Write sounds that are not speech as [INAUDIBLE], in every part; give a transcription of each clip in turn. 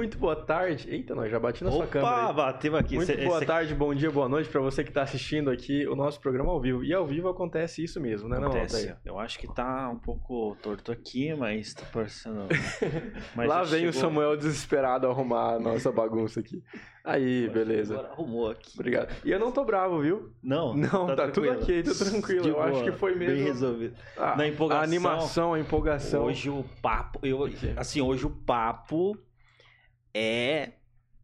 Muito boa tarde. Eita, nós já bati na Opa, sua câmera. aí. bateu aqui. Muito Cê- boa cê- tarde, bom dia, boa noite pra você que tá assistindo aqui o nosso programa ao vivo. E ao vivo acontece isso mesmo, né, não, Acontece. Altair? Eu acho que tá um pouco torto aqui, mas tá parecendo. [LAUGHS] Mas Lá vem o chegou- Samuel desesperado arrumar a nossa bagunça aqui. Aí, beleza. Agora arrumou aqui. Obrigado. E eu não tô bravo, viu? Não, Não, tá, tudo tranquilo. ok, tá tranquilo. De eu acho boa, que foi mesmo. Bem resolvido. Ah, Na empolgação. A animação, a empolgação. Hoje o papo. Eu, assim, hoje o papo é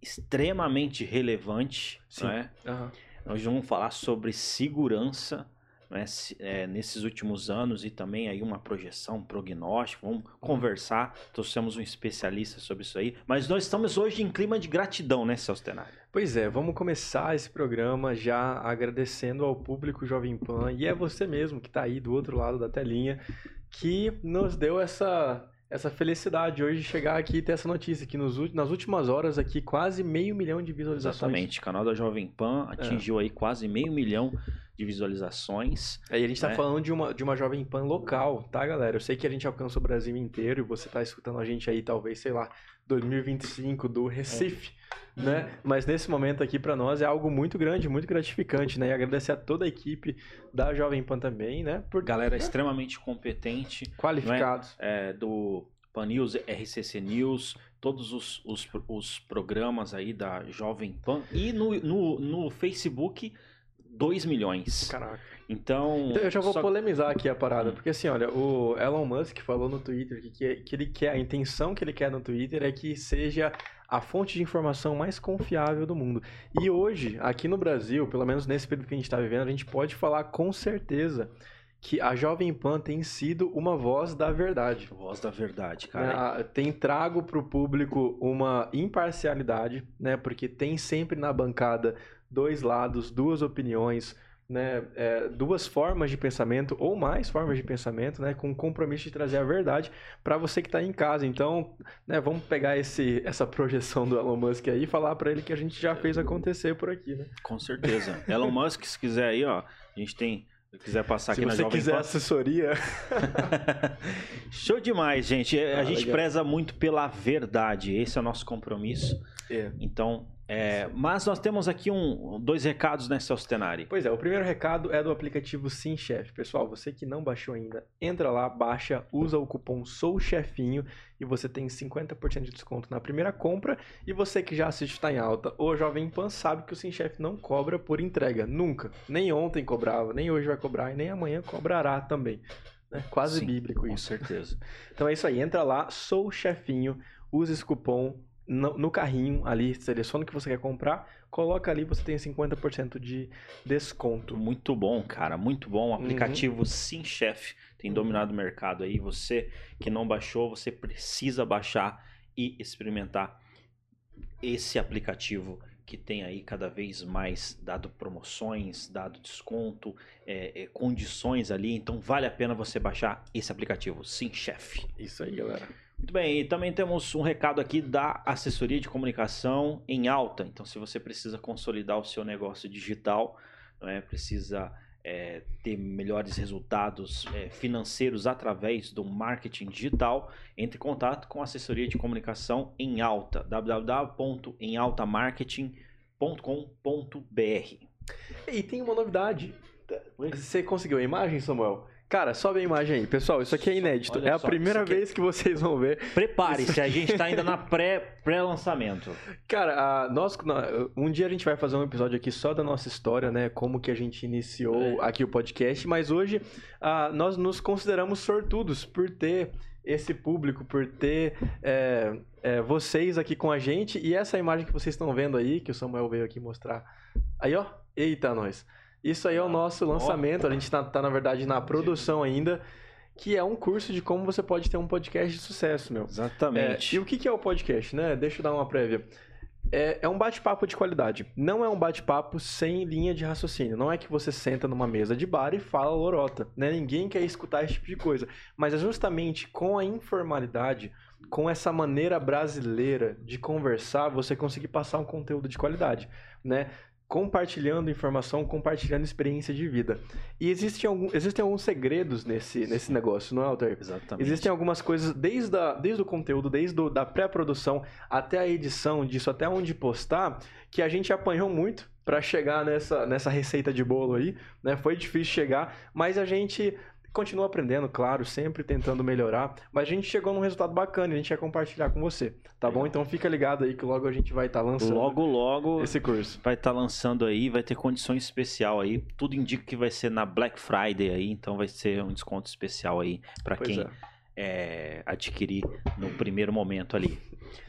extremamente relevante. Sim. Não é? Aham. Nós vamos falar sobre segurança né, é, nesses últimos anos e também aí uma projeção, um prognóstico. Vamos conversar. Trouxemos um especialista sobre isso aí. Mas nós estamos hoje em clima de gratidão, né, Celso Tenari? Pois é, vamos começar esse programa já agradecendo ao público Jovem Pan e é você mesmo que está aí do outro lado da telinha que nos deu essa, essa felicidade hoje de chegar aqui e ter essa notícia que nos, nas últimas horas aqui quase meio milhão de visualizações. Exatamente. O canal da Jovem Pan atingiu aí quase meio milhão de visualizações. Aí a gente tá né? falando de uma, de uma Jovem Pan local, tá, galera? Eu sei que a gente alcança o Brasil inteiro e você tá escutando a gente aí, talvez, sei lá, 2025 do Recife, né? Mas nesse momento aqui pra nós é algo muito grande, muito gratificante, né? E agradecer a toda a equipe da Jovem Pan também, né? Por Galera extremamente competente. qualificados. é, do Pan News, RCC News, todos os, os, os programas aí da Jovem Pan. E no, no, no Facebook, 2 milhões. Caraca. Então. Então eu já vou só- polemizar aqui a parada, Hum. porque assim, olha, o Elon Musk falou no Twitter que, que, que ele quer, a intenção que ele quer no Twitter é que seja a fonte de informação mais confiável do mundo. E hoje, aqui no Brasil, pelo menos nesse período que a gente está vivendo, a gente pode falar com certeza que a Jovem Pan tem sido uma voz da verdade. Voz da verdade, né? cara. Ah, Tem trago para o público uma imparcialidade, né? Porque tem sempre na bancada dois lados, duas opiniões, né? É, duas formas de pensamento ou mais formas de pensamento, né? Com o compromisso de trazer a verdade para você que está em casa. Então, né? Vamos pegar esse, essa projeção do Elon Musk aí e falar para ele que a gente já fez acontecer por aqui, né? Com certeza. [LAUGHS] Elon Musk, se quiser aí, ó, a gente tem. Se quiser passar Se aqui na você Jovem quiser Pan. assessoria, [LAUGHS] Show demais, gente. A Ah, gente legal. preza muito pela verdade. Esse é o nosso compromisso. é. Então, é, mas nós temos aqui um, dois recados, né, Celso Tenari? Pois é, o primeiro recado é do aplicativo Sim Chef. Pessoal, você que não baixou ainda, entra lá, baixa, usa o cupom SOUCHEFINHO e você tem 50% de desconto na primeira compra. E você que já assiste Tá em Alta ou Jovem Pan sabe que o Sim Chef não cobra por entrega, nunca. Nem ontem cobrava, nem hoje vai cobrar e nem amanhã cobrará também. né? Quase Sim, bíblico Com isso. certeza. [LAUGHS] Então é isso aí, entra lá, sou chefinho, usa esse cupom no, no carrinho ali, seleciona o que você quer comprar, coloca ali, você tem 50% de desconto. Muito bom, cara, muito bom. O Uhum. aplicativo Sim Chef tem dominado o mercado aí. Você que não baixou, você precisa baixar e experimentar esse aplicativo que tem aí cada vez mais dado promoções, dado desconto, é, é, condições ali. Então vale a pena você baixar esse aplicativo Sim Chef. Isso aí, galera. Muito bem, e também temos um recado aqui da assessoria de comunicação em alta. Então, se você precisa consolidar o seu negócio digital, não é? precisa é, ter melhores resultados é, financeiros através do marketing digital, entre em contato com a assessoria de comunicação em alta, www.emaltamarketing.com.br. E tem uma novidade. Você conseguiu a imagem, Samuel? Cara, sobe a imagem aí. Pessoal, isso aqui é inédito. Olha é a só, primeira aqui é- vez que vocês vão ver. Prepare-se, a gente está ainda na [LAUGHS] pré- pré-lançamento. Cara, a- nós, um dia a gente vai fazer um episódio aqui só da nossa história, né? Como que a gente iniciou É. aqui o podcast. Mas hoje ah, nós nos consideramos sortudos por ter esse público, por ter é, é, vocês aqui com a gente. E essa imagem que vocês estão vendo aí, que o Samuel veio aqui mostrar. Aí, ó. Eita, nós. Isso aí é o nosso lançamento. A gente tá, tá, na verdade, na produção ainda. Que é um curso de como você pode ter um podcast de sucesso, meu. É, Exatamente. e o que que é o podcast, né? Deixa eu dar uma prévia. É, é um bate-papo de qualidade. Não é um bate-papo sem linha de raciocínio. Não é que você senta numa mesa de bar e fala lorota. Né? Ninguém quer escutar esse tipo de coisa. Mas é justamente com a informalidade, com essa maneira brasileira de conversar, você conseguir passar um conteúdo de qualidade. Né? Compartilhando informação, compartilhando experiência de vida. E existem, algum, existem alguns segredos nesse, nesse negócio, não é, Alter? Exatamente. Existem algumas coisas, desde, a, desde o conteúdo, desde a da pré-produção até a edição disso, até onde postar, que a gente apanhou muito para chegar nessa, nessa receita de bolo aí, né? Foi difícil chegar, mas a gente continua aprendendo, claro, sempre tentando melhorar, mas a gente chegou num resultado bacana e a gente quer compartilhar com você, tá bom? Então fica ligado aí que logo a gente vai estar tá lançando logo logo esse curso. Vai estar tá lançando aí, vai ter condições especial aí. Tudo indica que vai ser na Black Friday aí, então vai ser um desconto especial aí para quem é. É, adquirir no primeiro momento ali.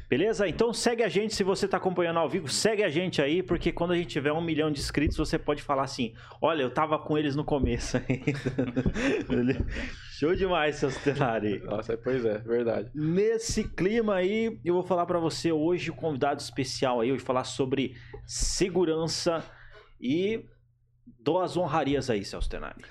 Beleza? Então segue a gente se você está acompanhando ao vivo, segue a gente aí, porque quando a gente tiver um milhão de inscritos, você pode falar assim: olha, eu tava com eles no começo [LAUGHS] ainda. Show demais, seu cenário. Nossa, pois é, verdade. Nesse clima aí, eu vou falar para você hoje, um convidado especial aí, eu vou falar sobre segurança e dou as honrarias aí, Celso Tenari.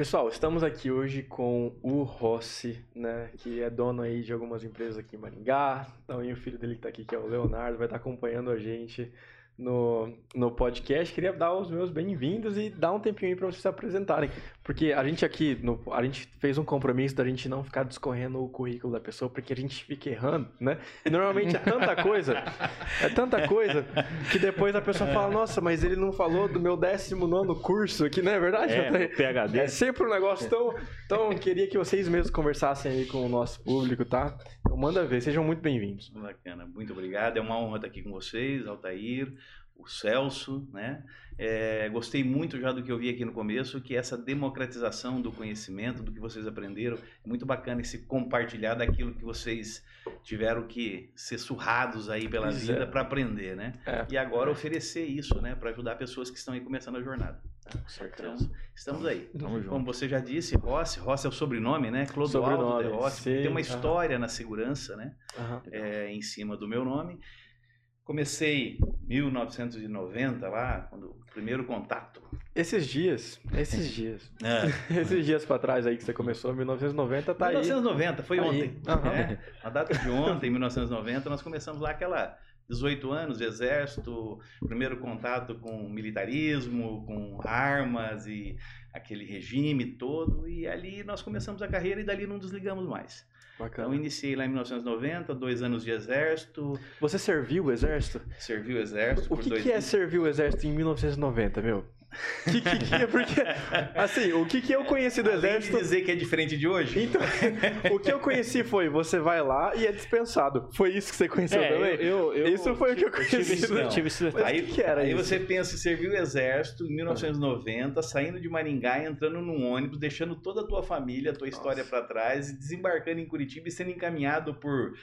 Pessoal, estamos aqui hoje com o Rossi, né, que é dono aí de algumas empresas aqui em Maringá. Também o filho dele que está aqui, que é o Leonardo, vai estar acompanhando a gente no, no podcast. Queria dar os meus bem-vindos e dar um tempinho aí para vocês se apresentarem. Porque a gente aqui, no, a gente fez um compromisso da gente não ficar discorrendo o currículo da pessoa, porque a gente fica errando, né? E normalmente é tanta coisa, é tanta coisa, que depois a pessoa fala, nossa, mas ele não falou do meu 19 curso aqui, não é verdade? É, PHD. É sempre um negócio tão... Então, queria que vocês mesmos conversassem aí com o nosso público, tá? Então, manda ver, sejam muito bem-vindos. Bacana, muito obrigado. É uma honra estar aqui com vocês, Altair, o Celso, né? É, gostei muito já do que eu vi aqui no começo, que essa democratização do conhecimento, do que vocês aprenderam, é muito bacana esse compartilhar daquilo que vocês tiveram que ser surrados aí pela pois vida é. para aprender, né? É. E agora oferecer isso, né, para ajudar pessoas que estão aí começando a jornada. Então, estamos aí. Como você já disse, Rossi, Rossi é o sobrenome, né? Clodoaldo de Rossi, tem uma história na segurança, né? Uhum. É, em cima do meu nome. Comecei em 1990 lá, quando o primeiro contato. Esses dias, esses [LAUGHS] dias. É. [LAUGHS] esses dias para trás aí que você começou, 1990 tá 1990, aí. foi tá ontem. Uhum. A data de ontem, 1990, nós começamos lá aquela 18 anos de exército, primeiro contato com militarismo, com armas e aquele regime todo, e ali nós começamos a carreira e dali não desligamos mais. Bacana. Então, iniciei lá em 1990, dois anos de exército. Você serviu o exército? Servi o exército. O que, que é servir o exército em 1990, meu? Que, que, que, porque, assim, o que, que eu conheci do Além exército. De dizer que é diferente de hoje? Então, o que eu conheci foi: você vai lá e é dispensado. Foi isso que você conheceu é, também? Eu, eu, isso foi o que eu conheci. Eu tive, esse aí, que, que era aí isso? você pensa em servir o exército em 1990, saindo de Maringá, entrando num ônibus, deixando toda a tua família, a tua história para trás, e desembarcando em Curitiba e sendo encaminhado por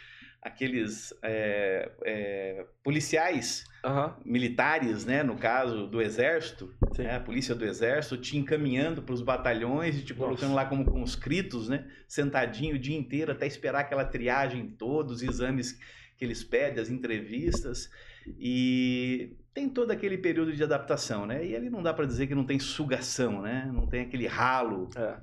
aqueles é, é, policiais uhum. militares, né, no caso do exército, né, a polícia do exército, te encaminhando para os batalhões e te colocando lá como conscritos, né, sentadinho o dia inteiro até esperar aquela triagem toda, os exames que eles pedem, as entrevistas e tem todo aquele período de adaptação, né? E ali não dá para dizer que não tem sugação, né? Não tem aquele ralo. É.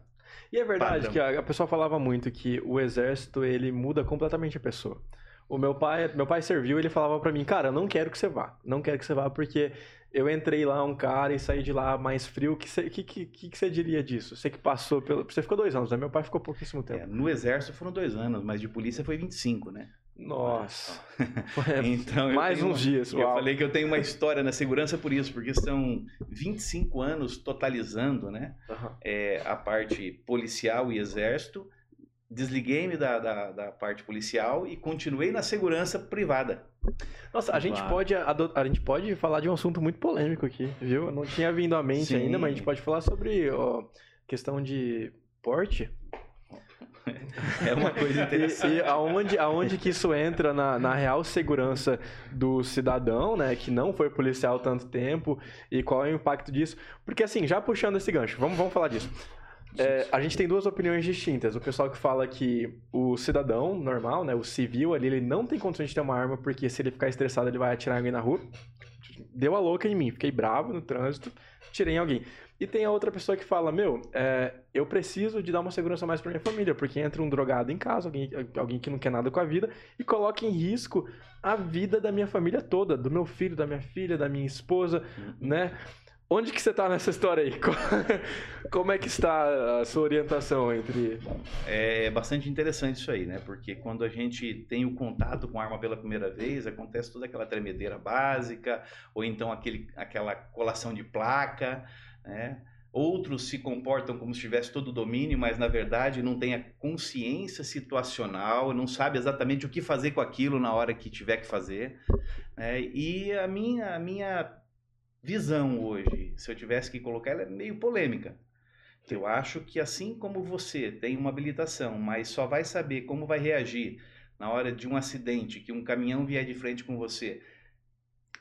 E é verdade padrão. que a, a pessoa falava muito que o exército ele muda completamente a pessoa. O meu pai, meu pai serviu, ele falava para mim, cara, eu não quero que você vá, não quero que você vá porque eu entrei lá um cara e saí de lá mais frio. O que você que, que, que você diria disso? Você que passou pelo. Você ficou dois anos, né? Meu pai ficou pouquíssimo tempo. É, no exército foram dois anos, mas de polícia foi 25, né? Nossa. [LAUGHS] então, mais uns dias. Eu falei que eu tenho uma história na segurança por isso, porque são 25 anos totalizando, né? Uhum. É, a parte policial e exército desliguei-me da, da, da, parte policial e continuei na segurança privada. Nossa, a gente, pode, a, a, gente pode falar de um assunto muito polêmico aqui, viu? Não tinha vindo à mente Sim. ainda, mas a gente pode falar sobre ó, questão de porte. É uma coisa interessante. E, e aonde, aonde que isso entra na, na real segurança do cidadão, né? Que não foi policial tanto tempo, e qual é o impacto disso? Porque assim, já puxando esse gancho, vamos, vamos falar disso. É, a gente tem duas opiniões distintas. O pessoal que fala que o cidadão normal, né, o civil ali, ele não tem condições de ter uma arma porque se ele ficar estressado ele vai atirar alguém na rua. Deu a louca em mim, fiquei bravo no trânsito, tirei em alguém. E tem a outra pessoa que fala, meu, é, eu preciso de dar uma segurança mais pra minha família, porque entra um drogado em casa, alguém, alguém que não quer nada com a vida, e coloca em risco a vida da minha família toda, do meu filho, da minha filha, da minha esposa, Uhum. né? Onde que você tá nessa história aí? [LAUGHS] Como é que está a sua orientação entre... É bastante interessante isso aí, né? Porque quando a gente tem o contato com a arma pela primeira vez, acontece toda aquela tremedeira básica, ou então aquele, aquela colação de placa, né? Outros se comportam como se tivesse todo o domínio, mas na verdade não tem a consciência situacional, não sabe exatamente o que fazer com aquilo na hora que tiver que fazer. né? E a minha, a minha visão hoje, se eu tivesse que colocar, ela é meio polêmica. Eu acho que assim como você tem uma habilitação, mas só vai saber como vai reagir na hora de um acidente, que um caminhão vier de frente com você,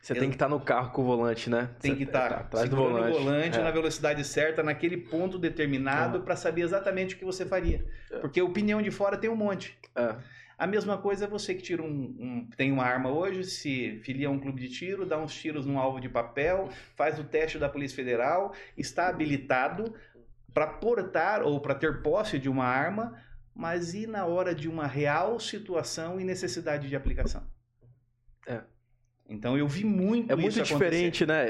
Você Eu- tem que estar no carro com o volante, né? tem que estar tá atrás do volante. o volante É. na velocidade certa, naquele ponto determinado, Uhum. para saber exatamente o que você faria. É. Porque opinião de fora tem um monte. É. A mesma coisa é você que tira um, um- tem uma arma hoje, se filia a um clube de tiro, dá uns tiros num alvo de papel, faz o teste da Polícia Federal, está habilitado para portar ou para ter posse de uma arma, mas e na hora de uma real situação e necessidade de aplicação? É. Então eu vi muito É muito acontecer. diferente, né?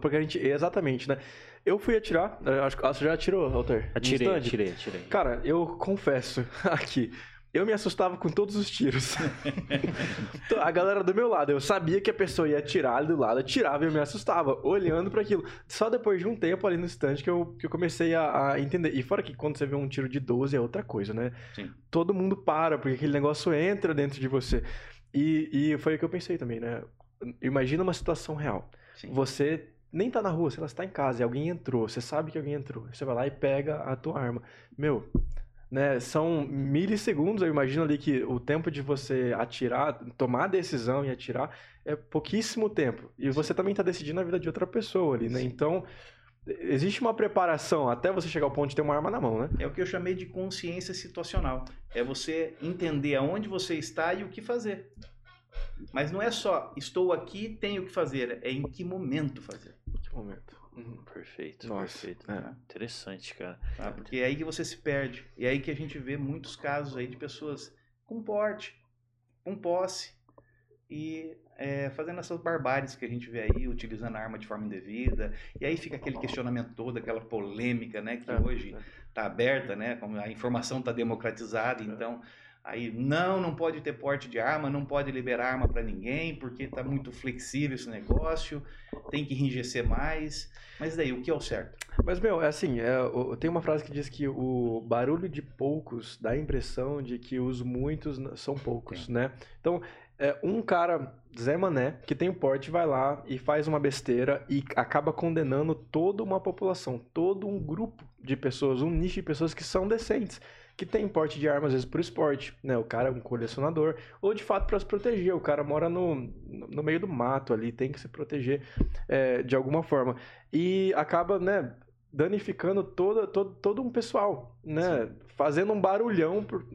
Porque a gente. Exatamente, né? Eu fui atirar. eu Acho que você já atirou, Walter? Atirei, atirei, atirei. Cara, eu confesso [LAUGHS] aqui. Eu me assustava com todos os tiros. [LAUGHS] Então, a galera do meu lado, eu sabia que a pessoa ia atirar ali do lado, atirava e eu me assustava, olhando para aquilo. Só depois de um tempo ali no stand que eu, que eu comecei a, a entender. E fora que quando você vê um tiro de 12 é outra coisa, né? Sim. Todo mundo para, porque aquele negócio entra dentro de você. E, e foi o que eu pensei também, né? Imagina uma situação real. Sim. Você nem tá na rua, você está em casa e alguém entrou, você sabe que alguém entrou. Você vai lá e pega a tua arma. Meu, né, são milissegundos, eu imagino ali que o tempo de você atirar, tomar a decisão e atirar é pouquíssimo tempo. E você também tá decidindo a vida de outra pessoa ali, né? Sim. Então, existe uma preparação até você chegar ao ponto de ter uma arma na mão, né? É o que eu chamei de consciência situacional. É você entender aonde você está e o que fazer. Mas não é só estou aqui, tenho que fazer, é em que momento fazer. Que momento. Uhum. Perfeito, Nossa, perfeito. é. Interessante, cara. tá? Porque é aí que você se perde. E é aí que a gente vê muitos casos aí de pessoas com porte, com posse e é, fazendo essas barbáries que a gente vê aí, utilizando a arma de forma indevida. E aí fica aquele questionamento todo, aquela polêmica, né, que É, hoje é. está aberta, né? Como a informação está democratizada, É. aí não, não pode ter porte de arma, não pode liberar arma para ninguém, porque está muito flexível esse negócio, tem que enrijecer mais. Mas daí, o que é o certo? Mas, meu, é assim, é, tem uma frase que diz que o barulho de poucos dá a impressão de que os muitos são poucos, né? Então, é, um cara, Zé Mané, que tem o porte, vai lá e faz uma besteira e acaba condenando toda uma população, todo um grupo de pessoas, um nicho de pessoas que são decentes, que tem porte de armas, às vezes, por esporte, né? O cara é um colecionador, ou de fato para se proteger, o cara mora no, no meio do mato ali, tem que se proteger é, de alguma forma. E acaba, né, danificando toda, todo, todo um pessoal, né? Fazendo um barulhão por...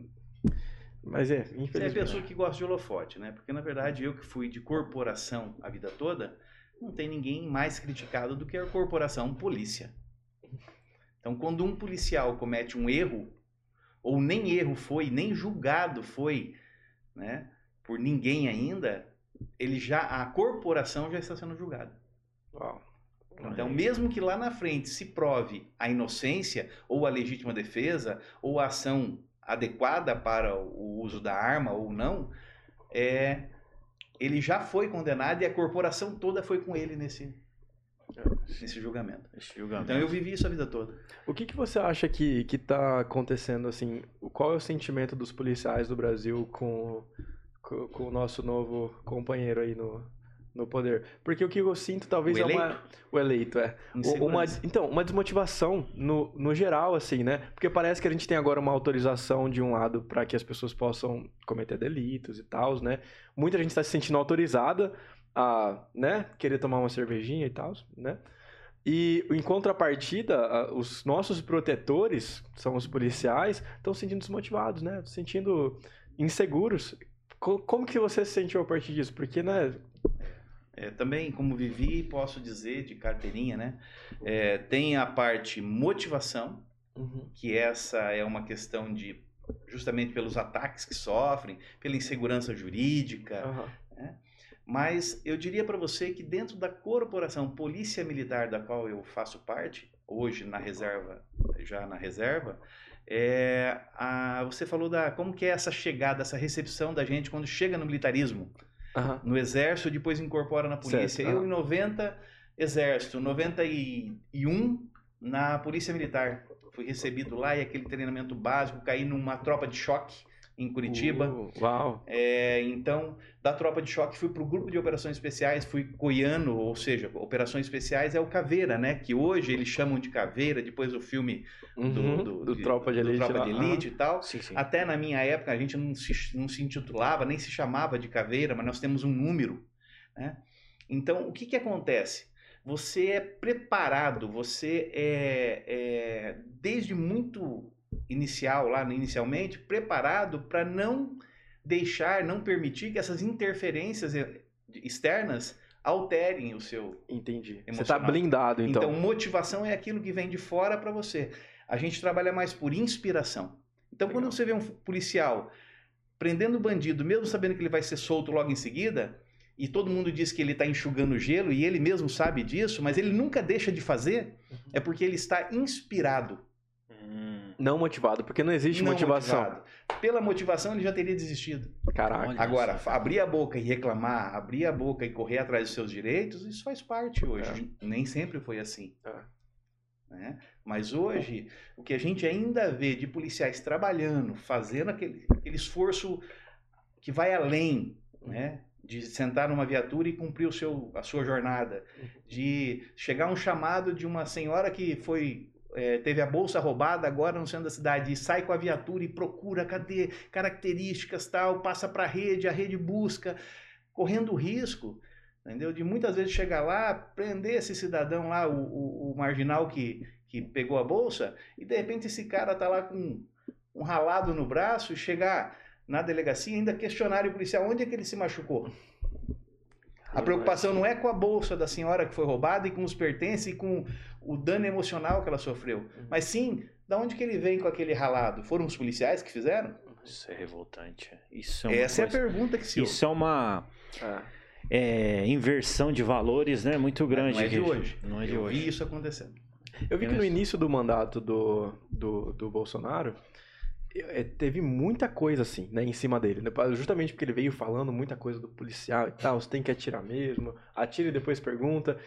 Mas é, Você é a infelizmente. pessoa que gosta de holofote, né? Porque na verdade eu que fui de corporação a vida toda, não tem ninguém mais criticado do que a corporação polícia. Então, quando um policial comete um erro, ou nem erro foi, nem julgado foi, né, por ninguém ainda, ele já a corporação já está sendo julgada. Uau. Então, mesmo que lá na frente se prove a inocência ou a legítima defesa ou a ação adequada para o uso da arma ou não, é, ele já foi condenado e a corporação toda foi com ele nesse, nesse julgamento. Esse julgamento. Então eu vivi isso a vida toda. O que, que você acha que, que tá acontecendo, assim? Qual é o sentimento dos policiais do Brasil com, com, com o nosso novo companheiro aí no, no poder? Porque o que eu sinto talvez O é uma... O eleito, é. Uma, então, uma desmotivação no, no geral, assim, né? Porque parece que a gente tem agora uma autorização de um lado para que as pessoas possam cometer delitos e tal, né? Muita gente está se sentindo autorizada a, né, querer tomar uma cervejinha e tal, né? E em contrapartida, os nossos protetores, são os policiais, estão se sentindo desmotivados, né? Se sentindo inseguros. Co- Como que você se sentiu a partir disso? Porque, né? é, também, como vivi, posso dizer de carteirinha, né? É, tem a parte motivação, Uhum. que essa é uma questão de justamente pelos ataques que sofrem, pela insegurança jurídica, Aham. Mas eu diria para você que dentro da corporação Polícia Militar da qual eu faço parte, hoje na reserva, já na reserva, é, a, você falou da como que é essa chegada, essa recepção da gente quando chega no militarismo, no exército, depois incorpora na polícia. Certo, Eu em 90 exército, 91 na polícia militar. Fui recebido lá e aquele treinamento básico, caí numa tropa de choque em Curitiba. Uh, uau. É, então, da tropa de choque, fui para o grupo de operações especiais, fui coiano, ou seja, operações especiais é o Caveira, né? Que hoje eles chamam de Caveira, depois do filme do, Uhum. do, do de- Tropa de Elite. Tropa de Elite e tal. Sim, sim. Até na minha época a gente não se, não se intitulava, nem se chamava de Caveira, mas nós temos um número, né? Então, o que que acontece? Você é preparado, você é, é desde muito inicial, lá no- inicialmente, preparado para não deixar, não permitir que essas interferências eh, externas alterem o seu. Entendi. Você tá Emocional. blindado, então. Então, motivação é aquilo que vem de fora para você. A gente trabalha mais por inspiração. Então, quando Legal. você vê um policial prendendo o bandido, mesmo sabendo que ele vai ser solto logo em seguida, e todo mundo diz que ele está enxugando gelo, e ele mesmo sabe disso, mas ele nunca deixa de fazer, Uhum. é porque ele está inspirado. Hum, Não motivado, porque não existe não motivação. motivado. Pela motivação, ele já teria desistido. Caraca. Olha Agora, só. abrir a boca e reclamar, abrir a boca e correr atrás dos seus direitos, isso faz parte É. hoje. Nem sempre foi assim. É. né? Mas hoje, o que a gente ainda vê de policiais trabalhando, fazendo aquele, aquele esforço que vai além, né? de sentar numa viatura e cumprir o seu, a sua jornada, de chegar um chamado de uma senhora que foi é, teve a bolsa roubada agora no centro da cidade e sai com a viatura e procura cadê características tal, passa para a rede, a rede busca, correndo risco, entendeu? De muitas vezes chegar lá, prender esse cidadão lá, o, o- o marginal que, que pegou a bolsa, e de repente esse cara tá lá com um ralado no braço e chegar na delegacia e ainda questionar o policial onde é que ele se machucou. A preocupação não é com a bolsa da senhora que foi roubada e com os pertences e com o dano emocional que ela sofreu, mas sim, da onde que ele vem com aquele ralado? Foram os policiais que fizeram? Isso é revoltante. Isso é uma Essa é a coisa- pergunta que se Isso é uma É. é, inversão de valores, né? Muito grande. não é de hoje. Não é de Eu hoje. vi isso acontecendo. Eu vi que no início do mandato do, do, do Bolsonaro, eh, teve muita coisa assim, né, em cima dele. né? Justamente porque ele veio falando muita coisa do policial e tal, você tem que atirar mesmo, atira e depois pergunta.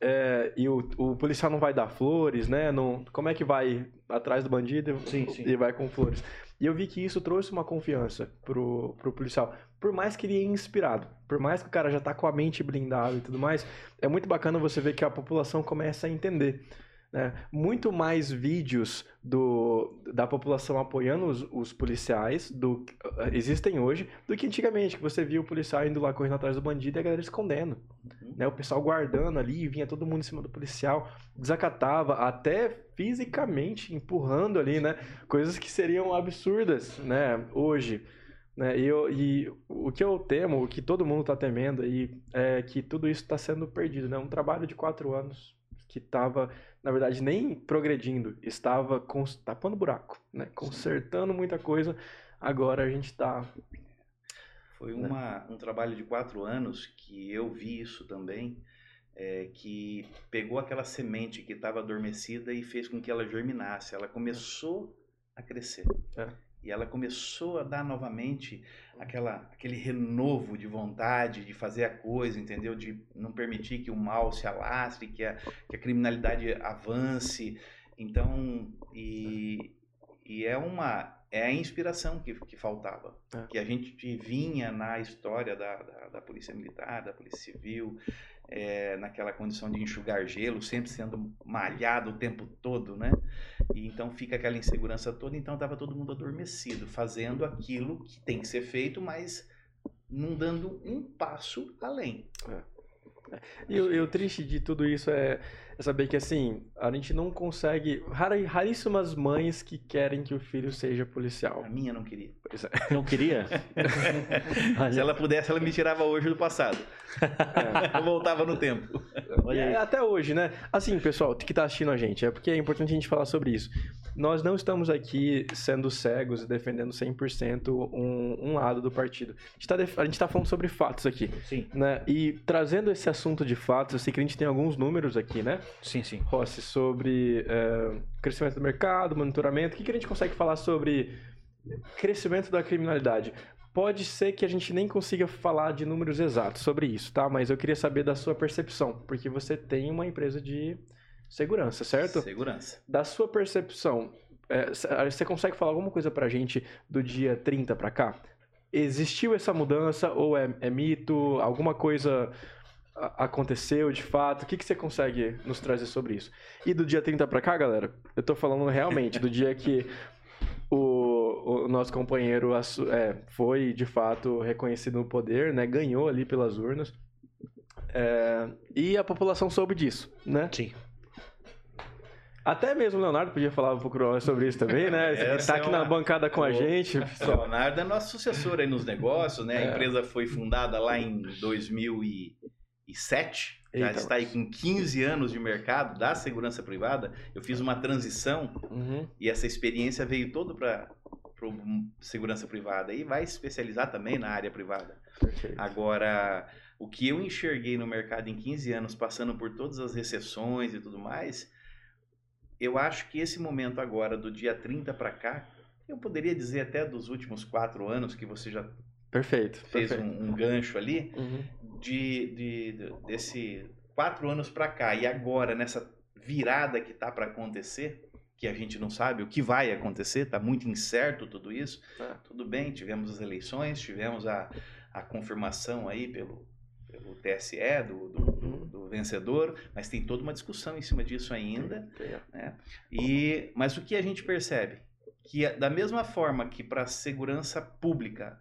é, e o, o policial não vai dar flores, né? Não, como é que vai atrás do bandido e- Sim, sim. e vai com flores? E eu vi que isso trouxe uma confiança pro, pro policial. Por mais que ele é inspirado, por mais que o cara já tá com a mente blindada e tudo mais, é muito bacana você ver que a população começa a entender. Né? Muito mais vídeos do, da população apoiando os, os policiais do, eh, existem hoje do que antigamente, que você via o policial indo lá correndo atrás do bandido e a galera escondendo. Né? O pessoal guardando ali, vinha todo mundo em cima do policial, desacatava, até fisicamente empurrando ali, né? Coisas que seriam absurdas, né? Hoje. Né? E, eu- e o que eu temo, o que todo mundo está temendo aí, é que tudo isso está sendo perdido, né? Um trabalho de quatro anos que estava, na verdade, nem progredindo, estava tapando buraco, né? Consertando muita coisa. Agora a gente está Foi Né? uma, um trabalho de quatro anos que eu vi isso também, é, que pegou aquela semente que estava adormecida e fez com que ela germinasse. Ela começou a crescer. É. E ela começou a dar novamente aquela, aquele renovo de vontade de fazer a coisa, entendeu? De não permitir que o mal se alastre, que a, que a criminalidade avance. Então, e, e é uma é a inspiração que, que faltava. É. Que a gente vinha na história da, da, da Polícia Militar, da Polícia Civil, é, naquela condição de enxugar gelo, sempre sendo malhado o tempo todo, né? E então fica aquela insegurança toda, então estava todo mundo adormecido, fazendo aquilo que tem que ser feito, mas não dando um passo além. O- e o triste de tudo isso é, é saber que, assim, a gente não consegue... rara- Raríssimas mães que querem que o filho seja policial. A minha não queria. Pois é. Não queria? [LAUGHS] Se ela pudesse, ela me tirava hoje do passado. Eu voltava no tempo. Olha É, até hoje, né? Assim, pessoal, que tá assistindo a gente, é porque é importante a gente falar sobre isso. Nós não estamos aqui sendo cegos e defendendo 100% um, um lado do partido. A gente, tá def- a gente tá falando sobre fatos aqui, Sim, né? E trazendo esse assunto de fatos, eu sei que a gente tem alguns números aqui, né? Sim, sim. Rossi, sobre é, crescimento do mercado, monitoramento. O que, que a gente consegue falar sobre crescimento da criminalidade? Pode ser que a gente nem consiga falar de números exatos sobre isso, tá? Mas eu queria saber da sua percepção, porque você tem uma empresa de segurança, certo? Segurança. Da sua percepção, é, você consegue falar alguma coisa pra gente do dia 30 pra cá? Existiu essa mudança ou é, é mito? Alguma coisa aconteceu de fato? O que, que você consegue nos trazer sobre isso? E do dia 30 pra cá, galera, eu tô falando realmente do dia que o, o nosso companheiro é, foi de fato reconhecido no poder, né? Ganhou ali pelas urnas. É, e a população soube disso, né? Sim. Até mesmo o Leonardo podia falar um pouco sobre isso também, né? [LAUGHS] Ele tá é aqui uma- na bancada com a o- gente. O pessoal. Leonardo é nosso sucessor aí nos negócios, né? A É. empresa foi fundada lá em 2007. Já Eita, está aí com 15 anos de mercado da segurança privada. Eu fiz uma transição Uhum. e essa experiência veio toda para segurança privada e vai especializar também na área privada. Perfeito. Agora, o que eu enxerguei no mercado em 15 anos, passando por todas as recessões e tudo mais, eu acho que esse momento agora, do dia 30 para cá, eu poderia dizer até dos últimos quatro anos, que você já Perfeito. fez perfeito. um, um gancho ali, Uhum. de, de- de- desse quatro anos para cá e agora nessa virada que tá para acontecer, que a gente não sabe o que vai acontecer, tá muito incerto tudo isso. É. Tudo bem, tivemos as eleições, tivemos a, a confirmação aí pelo, pelo TSE do, do, do- do vencedor, mas tem toda uma discussão em cima disso ainda. Tem- E, mas o que a gente percebe? Que da mesma forma que para a segurança pública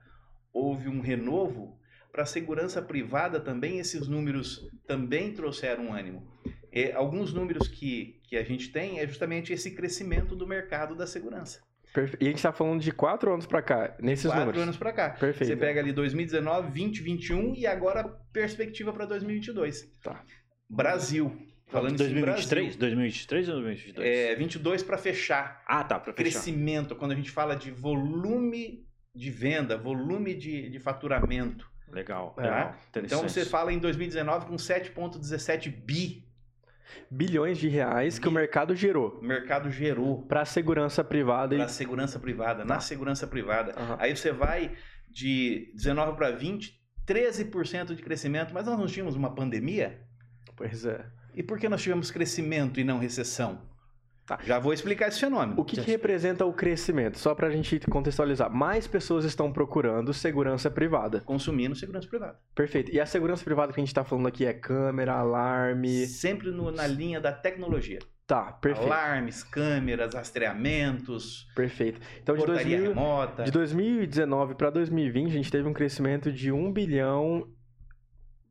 houve um renovo, para a segurança privada também esses números também trouxeram um ânimo. E alguns números que, que a gente tem é justamente esse crescimento do mercado da segurança. perfe- E a gente tá falando de quatro anos pra cá, nesses Quatro números. anos para cá. Perfeito. Você pega ali 2019, 20, 21 e agora perspectiva para 2022. Tá. Brasil. Falando isso em 2023? 2023 ou 2022? Brasil. É, 22 para fechar. Ah, tá, pra fechar. crescimento, quando a gente fala de volume de venda, volume de, de faturamento. Legal, É. legal. Então você fala em 2019 com 7,17 bi Bilhões de reais que o Bi- mercado gerou o mercado gerou pra segurança privada para a segurança privada, na segurança privada. Aham. Aí você vai de 19 para 20, 13% de crescimento, mas nós não tínhamos uma pandemia? Pois é. E por que nós tivemos crescimento e não recessão? Tá. Já vou explicar esse fenômeno. O que, que representa o crescimento? Só pra gente contextualizar. Mais pessoas estão procurando segurança privada. Consumindo segurança privada. Perfeito. E a segurança privada que a gente tá falando aqui é câmera, alarme. Sempre no- na linha da tecnologia. Tá, perfeito. Alarmes, câmeras, rastreamentos, Perfeito. Então, de, portaria 2000, remota. de 2019 para 2020, a gente teve um crescimento de 1 bilhão.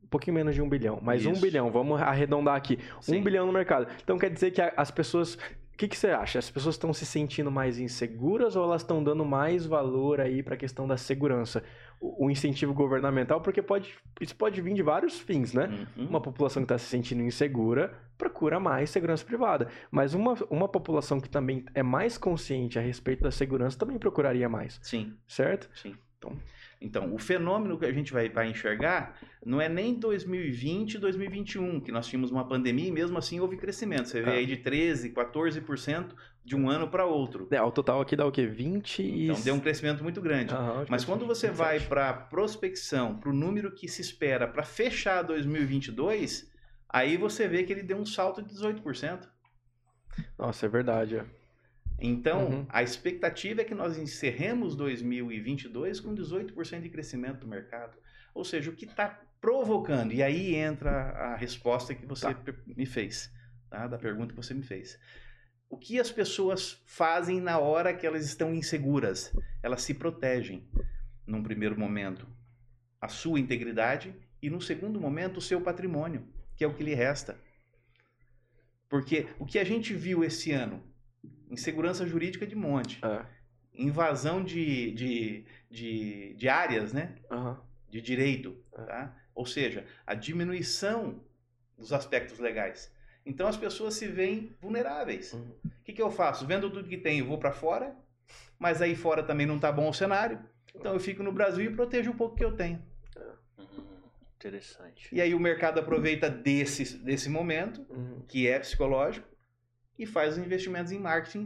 Um pouquinho menos de 1 bilhão, mas 1 Isso. bilhão, vamos arredondar aqui. 1 Sim. bilhão no mercado. Então quer dizer que a- as pessoas. O que, que você acha? As pessoas estão se sentindo mais inseguras ou elas estão dando mais valor aí para a questão da segurança? O, o incentivo governamental, porque pode, isso pode vir de vários fins, né? Uhum. Uma população que está se sentindo insegura procura mais segurança privada. Mas uma, uma população que também é mais consciente a respeito da segurança também procuraria mais, Sim, certo? sim. Então- Então, o fenômeno que a gente vai, vai enxergar não é nem 2020 e 2021, que nós tínhamos uma pandemia e mesmo assim houve crescimento. Você vê Ah. aí de 13%, 14% de um ano para outro. É, o total aqui dá o quê? 20 e... Então, deu um crescimento muito grande. Mas quando você 27. vai para prospecção, para o número que se espera para fechar 2022, aí você vê que ele deu um salto de 18%. Nossa, é verdade. Então, Uhum. a expectativa é que nós encerremos 2022 com 18% de crescimento do mercado. Ou seja, o que está provocando, e aí entra a resposta que você Tá. me fez, tá? da pergunta que você me fez. O que as pessoas fazem na hora que elas estão inseguras? Elas se protegem, num primeiro momento, a sua integridade e, no segundo momento, o seu patrimônio. que é o que lhe resta. Porque o que a gente viu esse ano, insegurança jurídica de monte, É. invasão de, de, de, de áreas, né? Aham. de direito, É. tá? Ou seja, a diminuição dos aspectos legais. Então as pessoas se veem vulneráveis. Uhum. O que, que eu faço? Vendo tudo que tenho, vou para fora, mas aí fora também não tá bom o cenário. Então eu fico no Brasil e protejo um pouco que eu tenho. Hum, interessante. E aí o mercado aproveita desse, desse momento, Uhum. que é psicológico, e faz os investimentos em marketing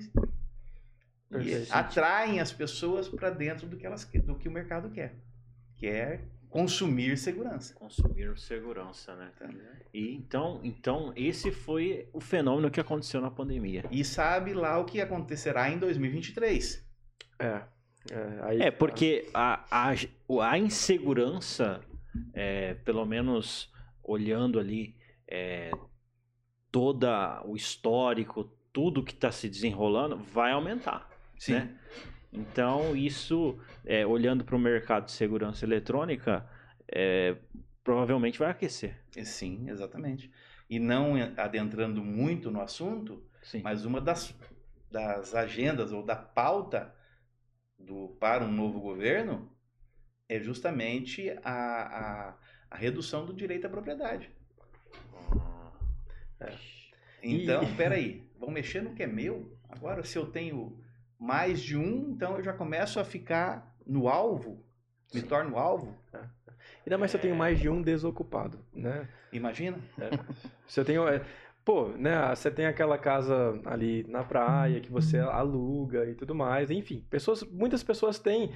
e atraem as pessoas para dentro do que, elas, do que o mercado quer, que é consumir segurança. Consumir segurança, né? Tá? E então, então esse foi o fenômeno que aconteceu na pandemia. E sabe lá o que acontecerá em 2023. É. É, aí, É, porque a, a, a insegurança, é, pelo menos olhando ali é, todo o histórico, tudo que está se desenrolando, vai aumentar. Sim. né? Então, isso, é, olhando para o mercado de segurança eletrônica, é, provavelmente vai aquecer. E Sim, exatamente. E não adentrando muito no assunto, Sim. mas uma das, das agendas ou da pauta do, para um novo governo é justamente a, a, a redução do direito à propriedade. Ah, Então, E- peraí, [LAUGHS] vão mexer no que é meu? Agora, se eu tenho mais de um, então eu já começo a ficar no alvo, me Sim. torno alvo. Ainda mais se eu tenho É. mais de um desocupado, né? Imagina? Se eu tenho. é, Pô, né? Você tem aquela casa ali na praia que você aluga e tudo mais. Enfim, pessoas, muitas pessoas têm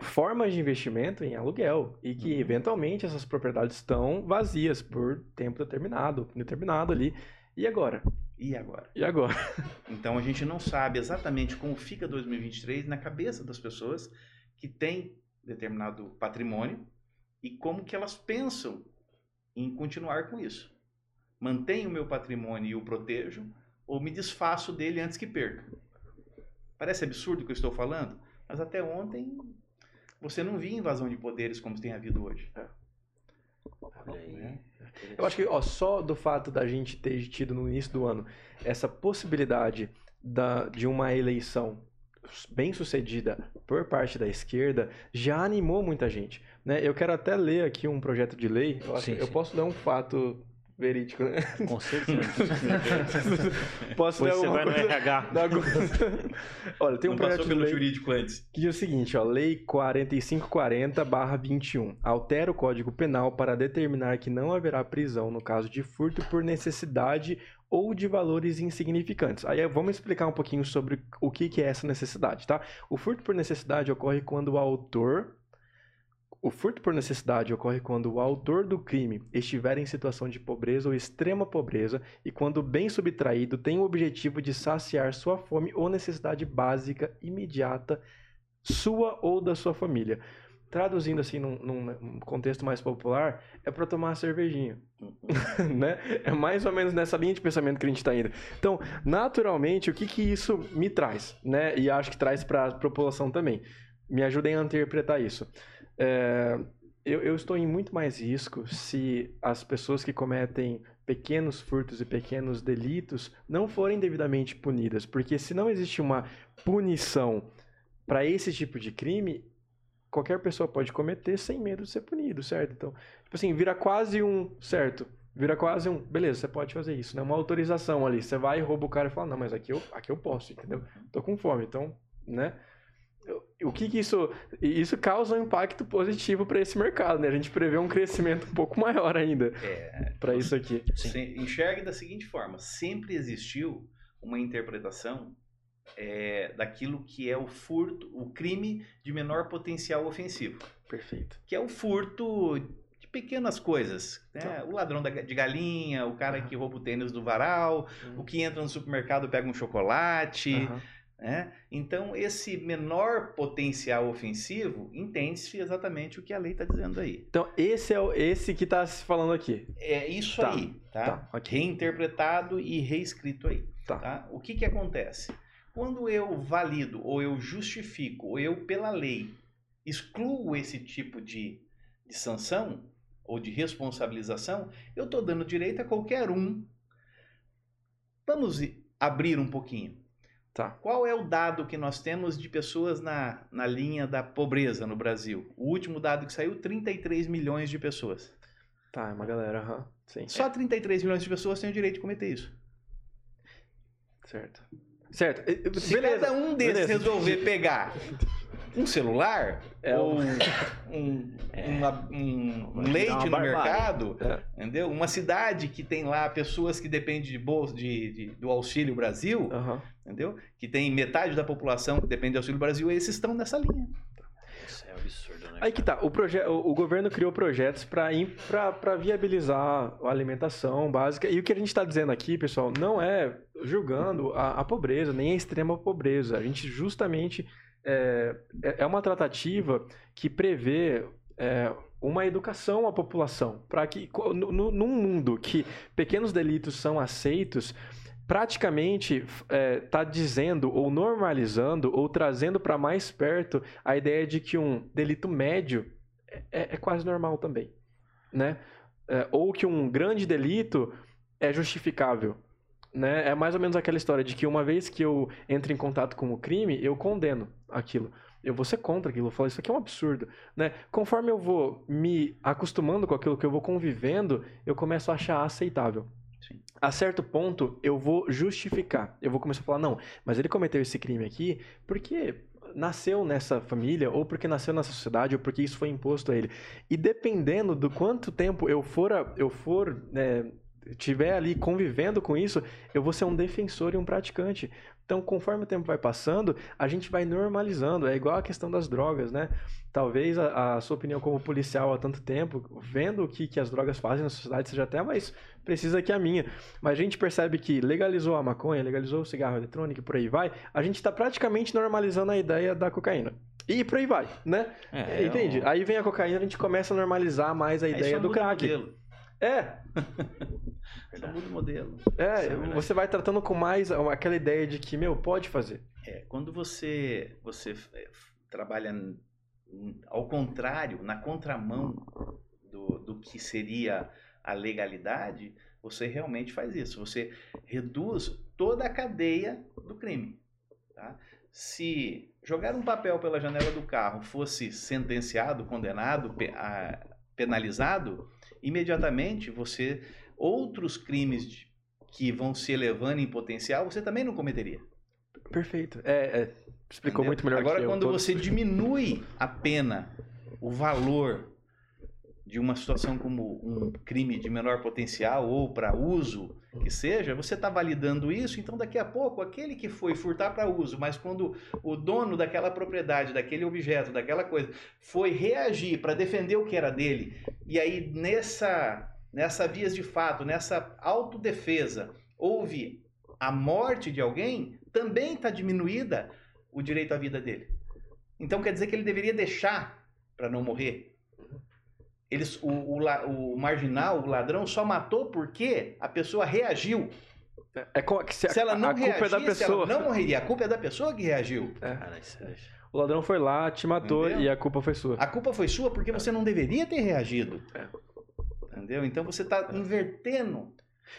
formas de investimento em aluguel e que Uhum. eventualmente essas propriedades estão vazias por tempo determinado, determinado ali. E agora? E agora? E agora? Então a gente não sabe exatamente como fica 2023 na cabeça das pessoas que têm determinado patrimônio e como que elas pensam em continuar com isso. Mantenho o meu patrimônio e o protejo ou me desfaço dele antes que perca? Parece absurdo o que eu estou falando, mas até ontem você não via invasão de poderes como tem havido hoje. olha aí. né? Eu acho que ó, só do fato da gente ter tido no início do ano essa possibilidade da, de uma eleição bem sucedida por parte da esquerda já animou muita gente. Né? Eu quero até ler aqui um projeto de lei. Eu, acho- Sim, eu sim. posso ler um fato verídico, né? Com certeza. [LAUGHS] posso Depois você alguma vai no coisa RH. da- Olha, tem um não projeto de pelo lei jurídico antes. que diz o seguinte, ó, Lei 4540-21. Altera o Código Penal para determinar que não haverá prisão no caso de furto por necessidade ou de valores insignificantes. Aí vamos explicar um pouquinho sobre o que que é essa necessidade, tá? O furto por necessidade ocorre quando o autor o furto por necessidade ocorre quando o autor do crime estiver em situação de pobreza ou extrema pobreza e quando o bem subtraído tem o objetivo de saciar sua fome ou necessidade básica imediata sua ou da sua família. Traduzindo assim num, num contexto mais popular, é para tomar uma cervejinha, [LAUGHS] né? É mais ou menos nessa linha de pensamento que a gente está indo. Então, naturalmente, o que que isso me traz, né? E acho que traz para a população também. Me ajudem a interpretar isso. É, eu, eu estou em muito mais risco se as pessoas que cometem pequenos furtos e pequenos delitos não forem devidamente punidas, porque se não existe uma punição para esse tipo de crime, qualquer pessoa pode cometer sem medo de ser punido, certo? Então, tipo assim, vira quase um, certo? Vira quase um, beleza, você pode fazer isso, né? Uma autorização ali. Você vai e rouba o cara e fala, não, mas aqui eu, aqui eu posso, entendeu? Tô com fome, então, né? O que que isso... Isso causa um impacto positivo para esse mercado, né? A gente prevê um crescimento um pouco maior ainda É, para isso aqui. Você enxergue da seguinte forma: sempre existiu uma interpretação é, daquilo que é o furto, o crime de menor potencial ofensivo, Perfeito. que é o furto de pequenas coisas, né? Tá. O ladrão da- de galinha, o cara que rouba o tênis do varal, o que entra no supermercado pega um chocolate, Aham. Né? Então esse menor potencial ofensivo entende-se exatamente o que a lei está dizendo aí. Então, esse é o, esse que tá se falando aqui. É isso Tá, aí, tá? tá, ok. Reinterpretado e reescrito aí. Tá. tá? O que que acontece? Quando eu valido, ou eu justifico, ou eu, pela lei, excluo esse tipo de, de sanção, ou de responsabilização, eu estou dando direito a qualquer um. Vamos abrir um pouquinho. Tá. Qual é o dado que nós temos de pessoas na, na linha da pobreza no Brasil? O último dado que saiu, 33 milhões de pessoas. Tá, é uma galera, aham. Sim. Só 33 milhões de pessoas têm o direito de cometer isso. Certo. Certo. Se Beleza. cada um desses beleza. resolver pegar [LAUGHS] um celular É ou um- [LAUGHS] um, É. uma- um- um leite no mercado, É. entendeu? Uma cidade que tem lá pessoas que dependem de bolsa, de, de- do Auxílio Brasil, Aham. entendeu? Que tem metade da população que depende do Auxílio Brasil, esses estão nessa linha. Isso é absurdo, né? Aí que tá, o, proje o, o governo criou projetos para viabilizar a alimentação básica. E o que a gente está dizendo aqui, pessoal, não é julgando a, a pobreza, nem a extrema pobreza. A gente justamente é, é é uma tratativa que prevê é, uma educação à população. Para que, no, num mundo que pequenos delitos são aceitos, praticamente está dizendo ou normalizando ou trazendo para mais perto a ideia de que um delito médio é, é quase normal também, né? É, ou que um grande delito é justificável, né? É mais ou menos aquela história de que uma vez que eu entro em contato com o crime, eu condeno aquilo. Eu vou ser contra aquilo, eu falo, isso aqui é um absurdo, né? Conforme eu vou me acostumando com aquilo que eu vou convivendo, eu começo a achar aceitável. Sim. A certo ponto, eu vou justificar. Eu vou começar a falar, não, mas ele cometeu esse crime aqui porque nasceu nessa família, ou porque nasceu nessa sociedade, ou porque isso foi imposto a ele. E dependendo do quanto tempo eu for, eu for né, tiver ali convivendo com isso, eu vou ser um defensor e um praticante. Então, conforme o tempo vai passando, a gente vai normalizando. É igual a questão das drogas, né? Talvez a, a sua opinião como policial há tanto tempo, vendo o que, que as drogas fazem na sociedade, seja até mais precisa que a minha. Mas a gente percebe que legalizou a maconha, legalizou o cigarro eletrônico e por aí vai, a gente está praticamente normalizando a ideia da cocaína. E por aí vai, né? É, Entende? é um- Aí vem a cocaína, a gente começa a normalizar mais a ideia do muda o crack. modelo. É, [LAUGHS] Só muda o modelo. é, você vai tratando com mais aquela ideia de que, meu, pode fazer. É, quando você, você é, trabalha ao contrário, na contramão do, do que seria a legalidade, você realmente faz isso. Você reduz toda a cadeia do crime. tá? Se jogar um papel pela janela do carro fosse sentenciado, condenado, penalizado, imediatamente você outros crimes de- que vão se elevando em potencial, você também não cometeria. Perfeito. É, é, explicou Entendeu? muito melhor Agora, que eu. quando você diminui a pena, o valor de uma situação como um crime de menor potencial ou para uso que seja, você está validando isso, então daqui a pouco aquele que foi furtar para uso, mas quando o dono daquela propriedade, daquele objeto, daquela coisa, foi reagir para defender o que era dele, e aí nessa nessa vias de fato, nessa autodefesa, houve a morte de alguém, também está diminuída o direito à vida dele. Então quer dizer que ele deveria deixar para não morrer. Eles, o, o, o marginal, o ladrão, só matou porque a pessoa reagiu. É que se, Se ela não a culpa é da reagisse, pessoa. ela não morreria. A culpa é da pessoa que reagiu. Isso é... O ladrão foi lá, te matou Entendeu? e a culpa foi sua. A culpa foi sua porque você não deveria ter reagido. É. Entendeu? Então você está invertendo.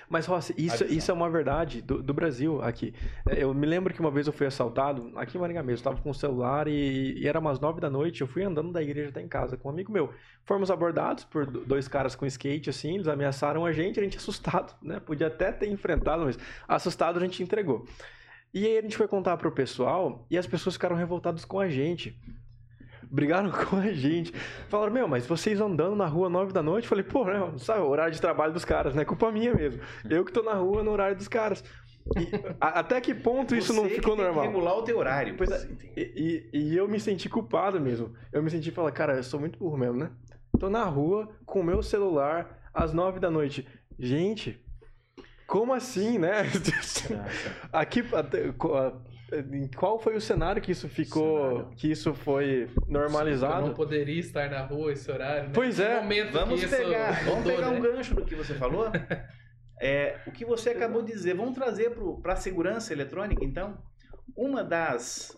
Mas, Rossi, isso, isso é uma verdade do, do Brasil aqui. É, Eu me lembro que uma vez eu fui assaltado, aqui em Maringá mesmo, eu tava com o celular e, e era umas nove da noite, eu fui andando da igreja até em casa com um amigo meu. Fomos abordados por do- dois caras com skate, assim, eles ameaçaram a gente, a gente [LAUGHS] assustado, né? Podia até ter enfrentado, mas assustado a gente entregou. E aí a gente foi contar pro pessoal e as pessoas ficaram revoltadas com a gente. Brigaram [LAUGHS] com a gente. Falaram, meu, mas vocês andando na rua nove da noite? Eu falei, pô, não, sabe, o horário de trabalho dos caras, né? Culpa minha mesmo. Eu que tô na rua no horário dos caras. E, a- até que ponto isso não Você que ficou tem que normal? regular o teu horário. Pois é, e, e- e eu me senti culpado mesmo. Eu me senti falar, cara, eu sou muito burro mesmo, né? Tô na rua com o meu celular às nove da noite. Gente, como assim, né? [LAUGHS] Aqui, em qual foi o cenário que isso ficou, que isso foi Eu não normalizado? poderia estar na rua esse horário. Né? Pois é. momento Vamos pegar, vamos mudou, pegar né? um gancho do que você falou. [LAUGHS] É, o que você acabou de dizer, vamos trazer para a segurança eletrônica, então. Uma das,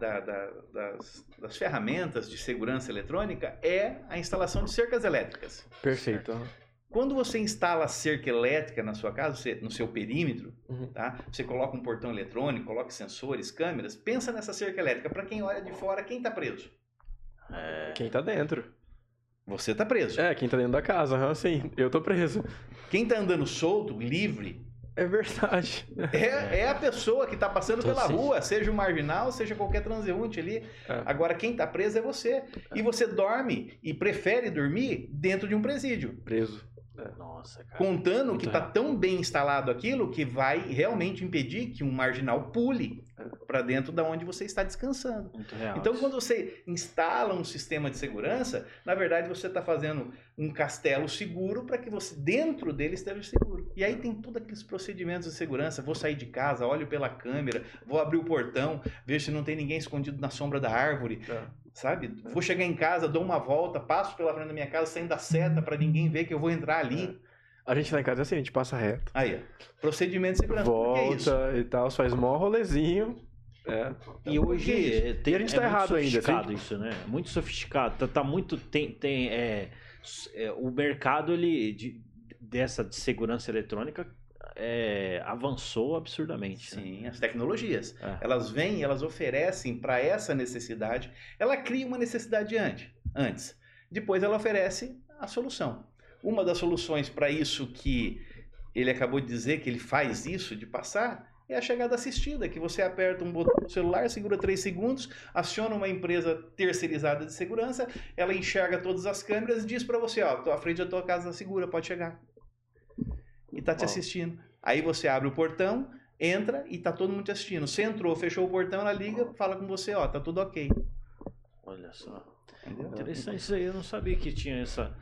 da- da- das, das ferramentas de segurança eletrônica é a instalação de cercas elétricas. Perfeito. aham. Quando você instala a cerca elétrica na sua casa, você- no seu perímetro, Uhum. tá? Você coloca um portão eletrônico, coloca sensores, câmeras. Pensa nessa cerca elétrica. Para quem olha de fora, quem está preso? É, Quem tá dentro? Você está preso. É, quem tá dentro da casa, aham, sim. Eu tô preso. Quem está andando solto, livre, É verdade. é, é a pessoa que está passando Então, pela sim. rua, seja o marginal, seja qualquer transeunte ali. É. Agora, quem está preso é você. E você dorme e prefere dormir dentro de um presídio. Preso. Nossa, cara. Contando Muito que está tão bem instalado aquilo que vai realmente impedir que um marginal pule para dentro da onde você está descansando. Muito real. Então, isso. quando você instala um sistema de segurança, na verdade você está fazendo um castelo seguro para que você dentro dele esteja seguro. E aí tem todos aqueles procedimentos de segurança. Vou sair de casa, olho pela câmera, vou abrir o portão, vejo se não tem ninguém escondido na sombra da árvore, É. sabe? Vou chegar em casa, dou uma volta, passo pela frente da minha casa, saindo da seta para ninguém ver que eu vou entrar ali. A gente lá em casa é assim, a gente passa reto. Aí, ó. procedimento de segurança. Por que isso? Volta e tal, faz mó rolezinho. É. E hoje é, tem, E a gente é tá muito errado ainda, sofisticado assim? isso, né? Muito sofisticado. Tá, tá muito tem tem é, é, o mercado ele de- dessa de segurança eletrônica é, avançou absurdamente. né? Sim, as tecnologias. É. Elas vêm elas oferecem para essa necessidade. Ela cria uma necessidade antes, antes. Depois ela oferece a solução. Uma das soluções para isso que ele acabou de dizer que ele faz isso de passar é a chegada assistida, que você aperta um botão no celular, segura 3 segundos, aciona uma empresa terceirizada de segurança, ela enxerga todas as câmeras e diz para você, ó, tô à frente da tua casa segura, pode chegar. E tá te assistindo. Aí você abre o portão, entra e tá todo mundo te assistindo. Você entrou, fechou o portão, ela liga, fala com você, ó, tá tudo ok. Olha só. Entendeu? Interessante isso aí. Eu não sabia que tinha essa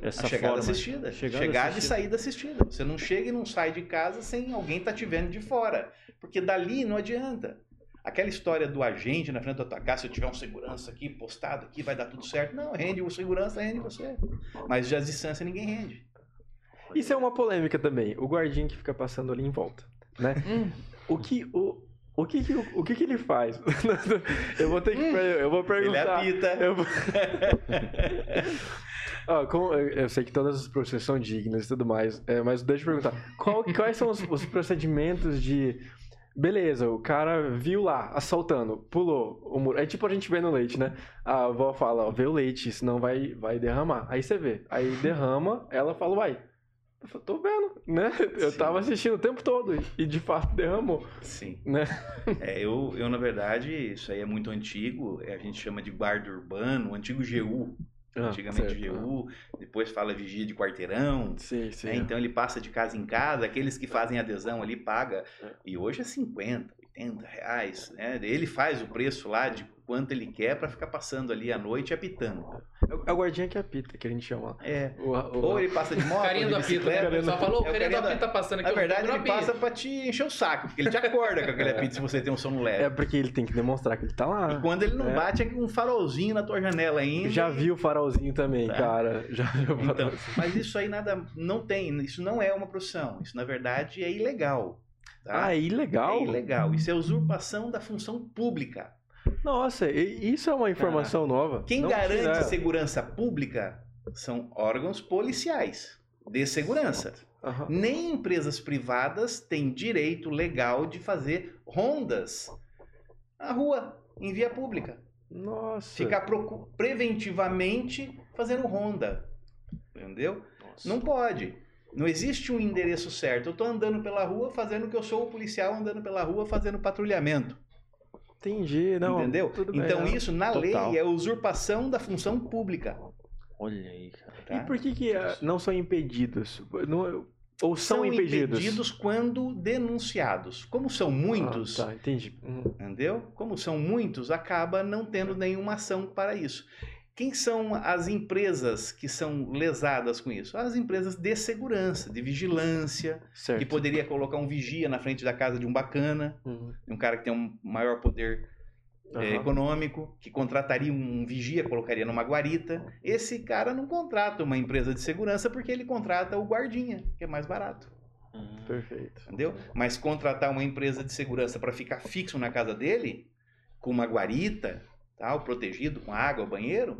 essa A chegada forma. assistida. Chegada Chegada e assistida. saída assistida. Você não chega e não sai de casa sem alguém tá te vendo de fora. Porque dali não adianta. Aquela história do agente na frente da tua casa, se eu tiver um segurança aqui, postado aqui, vai dar tudo certo. Não, rende o segurança, rende você. Mas de distância ninguém rende. Isso é uma polêmica também. O guardinha que fica passando ali em volta, né? O que o o que que, o que que ele faz? [LAUGHS] eu vou ter que eu vou Ele perguntar. apita. [LAUGHS] Eu vou... Ó, como- eu eu sei que todas as profissões são dignas e tudo mais, é, mas deixa eu perguntar. qual- quais são os, os procedimentos de. Beleza, o cara viu lá, assaltando, pulou o muro. É tipo a gente vê no leite, né? A avó fala, ó, vê o leite, senão vai, vai derramar. Aí você vê. Aí derrama, ela fala, uai. Eu falo, tô vendo, né? Eu Sim. tava assistindo o tempo todo e de fato derramou, Sim. né? [LAUGHS] É, eu, eu, na verdade, isso aí é muito antigo. é, A gente chama de guarda urbano, o antigo GU. Ah, Antigamente certo. GU, depois fala vigia de quarteirão. Sim, sim. né? Então ele passa de casa em casa, aqueles que fazem adesão ali paga. É. E hoje é 50, 80 reais. Né? Ele faz o preço lá de quanto ele quer para ficar passando ali à noite apitando. É o- é guardinha que apita, que a gente chama. É. O, o- Ou ele passa de moto, Carinha de do né? O pessoal falou, o É o carinha do apito tá passando aqui. Na verdade, ele passa pra te encher o saco, porque ele te acorda com aquele [LAUGHS] apito se você tem um sono leve. É porque ele tem que demonstrar que ele tá lá. E quando ele não É. bate, é com um farolzinho na tua janela ainda. Já vi o farolzinho também, Tá. cara. Já vi o Então, mas isso aí nada não tem, isso não é uma profissão, isso na verdade é ilegal. Tá? Ah, é ilegal? É ilegal. Isso é usurpação da função pública. Nossa, isso é uma informação nova. Quem Não garante segurança pública são órgãos policiais de segurança. Aham. Nem empresas privadas têm direito legal de fazer rondas na rua, em via pública. Nossa. Ficar preventivamente fazendo ronda. Entendeu? Nossa. Não pode. Não existe um endereço certo. Eu estou andando pela rua fazendo que eu sou o policial andando pela rua fazendo patrulhamento. Entendi, não. entendeu? Tudo bem, então é. isso na Total. lei é usurpação da função pública. Olha aí, cara. tá? E por que, que eh, não são impedidos? Não- ou são, impedidos? quando denunciados. Como são muitos, Ah, tá, entendi. Uhum. entendeu? Como são muitos, acaba não tendo nenhuma ação para isso. Quem são as empresas que são lesadas com isso? As empresas de segurança, de vigilância, Certo. que poderia colocar um vigia na frente da casa de um bacana, Uhum. um cara que tem um maior poder é, Aham. econômico, que contrataria um vigia, colocaria numa guarita. Esse cara não contrata uma empresa de segurança porque ele contrata o guardinha, que é mais barato, Hum. Perfeito. entendeu? Mas contratar uma empresa de segurança para ficar fixo na casa dele, com uma guarita, tal, protegido com água, banheiro,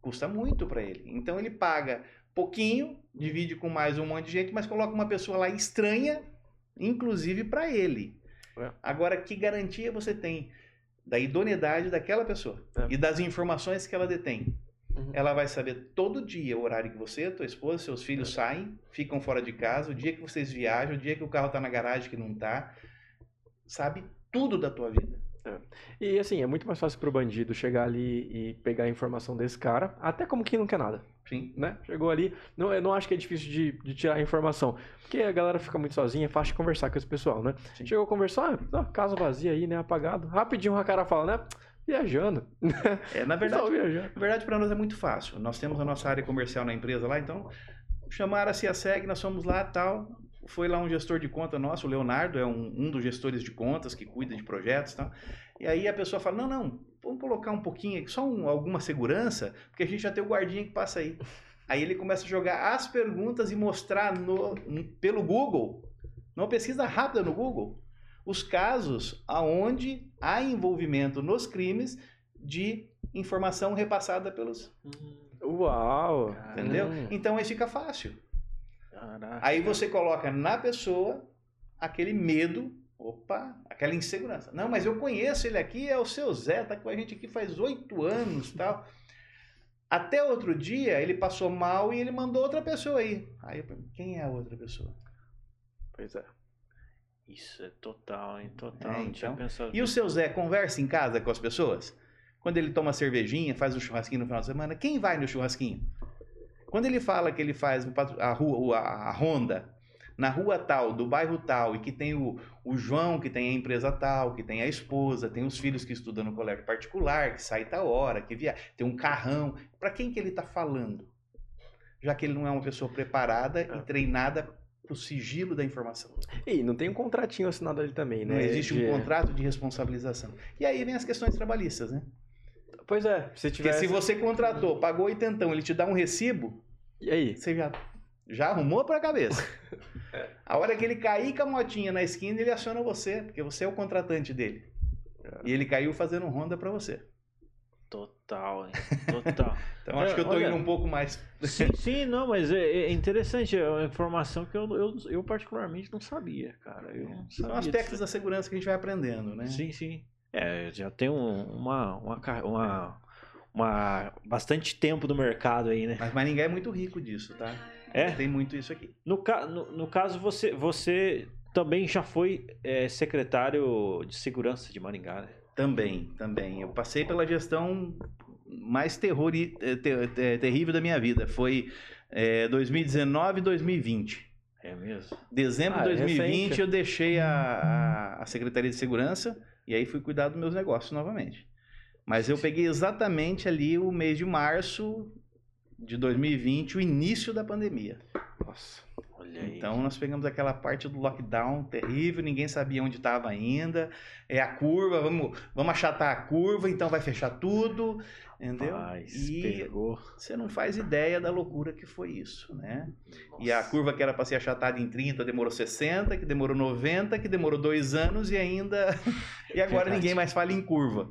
custa muito para ele. Então ele paga pouquinho, divide com mais um monte de gente, mas coloca uma pessoa lá estranha, inclusive para ele. É. Agora, que garantia você tem da idoneidade daquela pessoa é. e das informações que ela detém? Uhum. Ela vai saber todo dia o horário que você, tua esposa, seus filhos é. saem, ficam fora de casa, o dia que vocês viajam, o dia que o carro está na garagem que não está. Sabe tudo da tua vida. É. E assim, é muito mais fácil pro bandido chegar ali e pegar a informação desse cara, até como quem não quer nada. Sim. Né? Chegou ali, não, eu não acho que é difícil de, de tirar a informação, porque a galera fica muito sozinha, é fácil de conversar com esse pessoal, né? Sim. Chegou a conversar, ah, casa vazia aí, né, apagado. Rapidinho o cara fala, né? Viajando. É, na [LAUGHS] verdade, viajando. na verdade para nós é muito fácil. Nós temos a nossa área comercial na empresa lá, então chamaram a CIASEG, nós fomos lá tal. Foi lá um gestor de conta nosso, o Leonardo, é um, um dos gestores de contas que cuida de projetos e tal. E aí a pessoa fala: não, não, vamos colocar um pouquinho aqui, só um, alguma segurança, porque a gente já tem o guardinha que passa aí. Aí ele começa a jogar as perguntas e mostrar no, pelo Google, numa pesquisa rápida no Google, os casos aonde há envolvimento nos crimes de informação repassada pelos. Uau! Entendeu? Então aí fica fácil. Caraca. Aí você coloca na pessoa aquele medo, opa, aquela insegurança. Não, mas eu conheço ele aqui, é o seu Zé, tá com a gente aqui faz oito anos tal. Até outro dia ele passou mal e ele mandou outra pessoa aí. Aí eu pergunto, quem é a outra pessoa? Pois é. Isso é total, hein? Total. É, então. E o seu Zé conversa em casa com as pessoas? Quando ele toma cervejinha, faz um churrasquinho no final de semana, quem vai no churrasquinho? Quando ele fala que ele faz a, rua, a, a Honda na rua tal, do bairro tal, e que tem o, o João, que tem a empresa tal, que tem a esposa, tem os filhos que estudam no colégio particular, que sai tal hora, que via, tem um carrão. Para quem que ele está falando? Já que ele não é uma pessoa preparada e é. treinada o sigilo da informação. E não tem um contratinho assinado ali também, né? Não existe de... um contrato de responsabilização. E aí vem as questões trabalhistas, né? Pois é, se tivesse... Porque se você contratou, pagou oitentão, ele te dá um recibo, e aí? Você já, já arrumou para a cabeça. [LAUGHS] é. A hora que ele cair com a motinha na esquina, ele aciona você, porque você é o contratante dele. É. E ele caiu fazendo um Honda para você. Total, hein? [LAUGHS] Total. então acho é, que eu tô olha, indo um pouco mais. sim, [LAUGHS] sim, não, mas é, é, interessante, é uma informação que eu, eu, eu particularmente não sabia, cara. Eu não São sabia aspectos disso. da segurança que a gente vai aprendendo, né? Sim, sim. É, já tem um, uma, uma, uma, uma, bastante tempo no mercado aí, né? Mas, ninguém é muito rico disso, tá? É? Tem muito isso aqui. No, no, no caso, você, você também já foi é, secretário de segurança de Maringá, né? Também, também. Eu passei pela gestão mais terror, ter, ter, terrível da minha vida. Foi é, 2019 e 2020. É mesmo? Dezembro de ah, 2020 é eu deixei a, a, Secretaria de Segurança e aí fui cuidar dos meus negócios novamente. Mas eu peguei exatamente ali o mês de março de 2020, o início da pandemia. Nossa. Então nós pegamos aquela parte do lockdown terrível, ninguém sabia onde estava ainda. É a curva, vamos, vamos achatar a curva, então vai fechar tudo, entendeu? Mas, e pegou. você não faz ideia da loucura que foi isso, né? Nossa. E a curva que era para ser achatada em 30 demorou 60, que demorou 90, que demorou dois anos e ainda. [LAUGHS] e agora Verdade. ninguém mais fala em curva.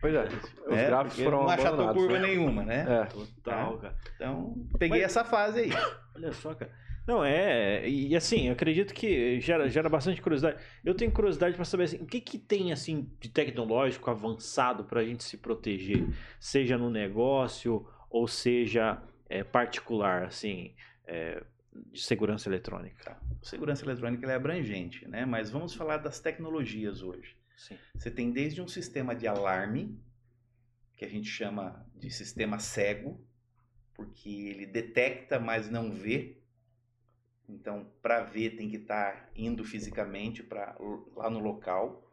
Pois é, os é, gráficos foram Não achatou curva né? nenhuma, né? É. Total, cara. Então, peguei Mas... essa fase aí. Olha só, cara. Não, é. E assim, eu acredito que gera, gera bastante curiosidade. Eu tenho curiosidade para saber assim, o que, que tem assim de tecnológico avançado para a gente se proteger, seja no negócio ou seja é, particular, assim, é, de segurança eletrônica. Segurança eletrônica é abrangente, né? Mas vamos falar das tecnologias hoje. Sim. Você tem desde um sistema de alarme, que a gente chama de sistema cego, porque ele detecta, mas não vê. Então, para ver, tem que estar tá indo fisicamente para lá no local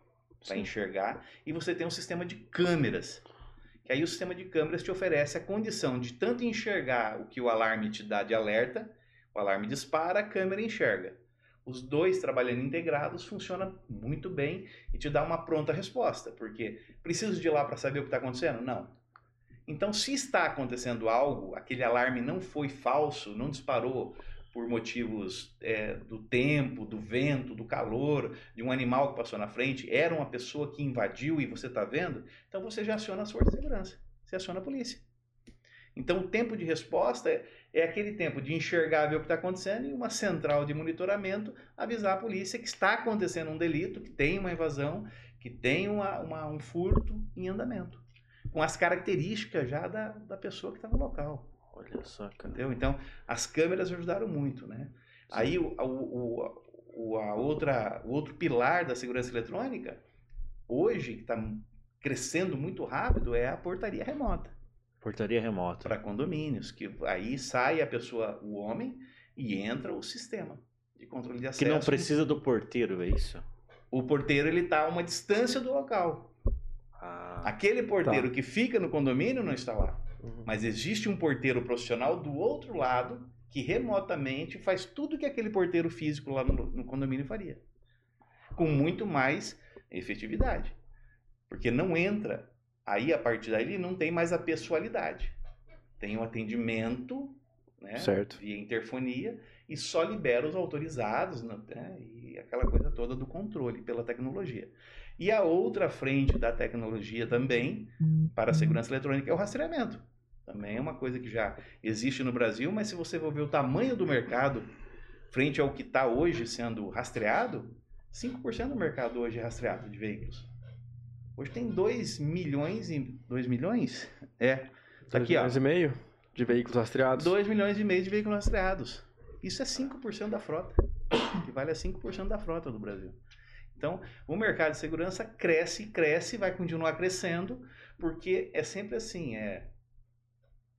para enxergar. E você tem um sistema de câmeras. Que aí o sistema de câmeras te oferece a condição de tanto enxergar o que o alarme te dá de alerta, o alarme dispara, a câmera enxerga. Os dois trabalhando integrados funciona muito bem e te dá uma pronta resposta, porque preciso de ir lá para saber o que está acontecendo? Não. Então, se está acontecendo algo, aquele alarme não foi falso, não disparou por motivos é, do tempo, do vento, do calor, de um animal que passou na frente, era uma pessoa que invadiu e você está vendo, então você já aciona as forças de segurança, você aciona a polícia. Então o tempo de resposta é, é aquele tempo de enxergar, ver o que está acontecendo e uma central de monitoramento avisar a polícia que está acontecendo um delito, que tem uma invasão, que tem uma, uma, um furto em andamento, com as características já da, da pessoa que está no local. Olha só, cara. Entendeu? Então, as câmeras ajudaram muito, né? Sim. Aí, o, o, o, a outra, o outro pilar da segurança eletrônica, hoje, que está crescendo muito rápido, é a portaria remota. Portaria remota. Para condomínios, que aí sai a pessoa, o homem, e entra o sistema de controle de acesso. Que não precisa do porteiro, é isso? O porteiro, ele está a uma distância do local. Ah, Aquele porteiro tá. que fica no condomínio não está lá. Uhum. Mas existe um porteiro profissional do outro lado que remotamente faz tudo que aquele porteiro físico lá no, no condomínio faria. Com muito mais efetividade. Porque não entra, aí a partir daí não tem mais a pessoalidade. Tem o um atendimento né, certo. via interfonia e só libera os autorizados né, e aquela coisa toda do controle pela tecnologia. E a outra frente da tecnologia também para a segurança eletrônica é o rastreamento. Também é uma coisa que já existe no Brasil, mas se você for ver o tamanho do mercado frente ao que está hoje sendo rastreado, 5% do mercado hoje é rastreado de veículos. Hoje tem 2 milhões e 2 milhões? É. Tá aqui, milhões ó. e meio de veículos rastreados. 2 milhões e meio de veículos rastreados. Isso é 5% da frota. Que vale a 5% da frota do Brasil. Então, o mercado de segurança cresce, cresce, vai continuar crescendo, porque é sempre assim, é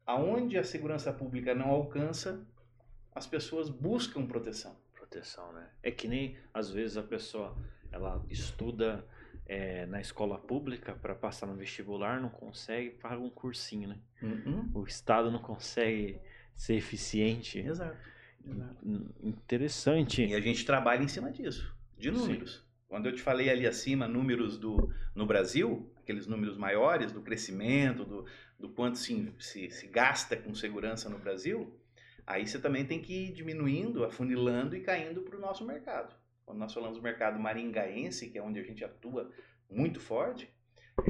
aonde a segurança pública não alcança, as pessoas buscam proteção. Proteção, né? É que nem às vezes a pessoa ela estuda é, na escola pública para passar no vestibular, não consegue, paga um cursinho, né? Uhum. O Estado não consegue ser eficiente. Exato. Exato. Interessante. E a gente trabalha em cima disso, de números. Sim. Quando eu te falei ali acima, números do, no Brasil, aqueles números maiores do crescimento, do, do quanto se, se, se gasta com segurança no Brasil, aí você também tem que ir diminuindo, afunilando e caindo para o nosso mercado. Quando nós falamos do mercado maringaense, que é onde a gente atua muito forte,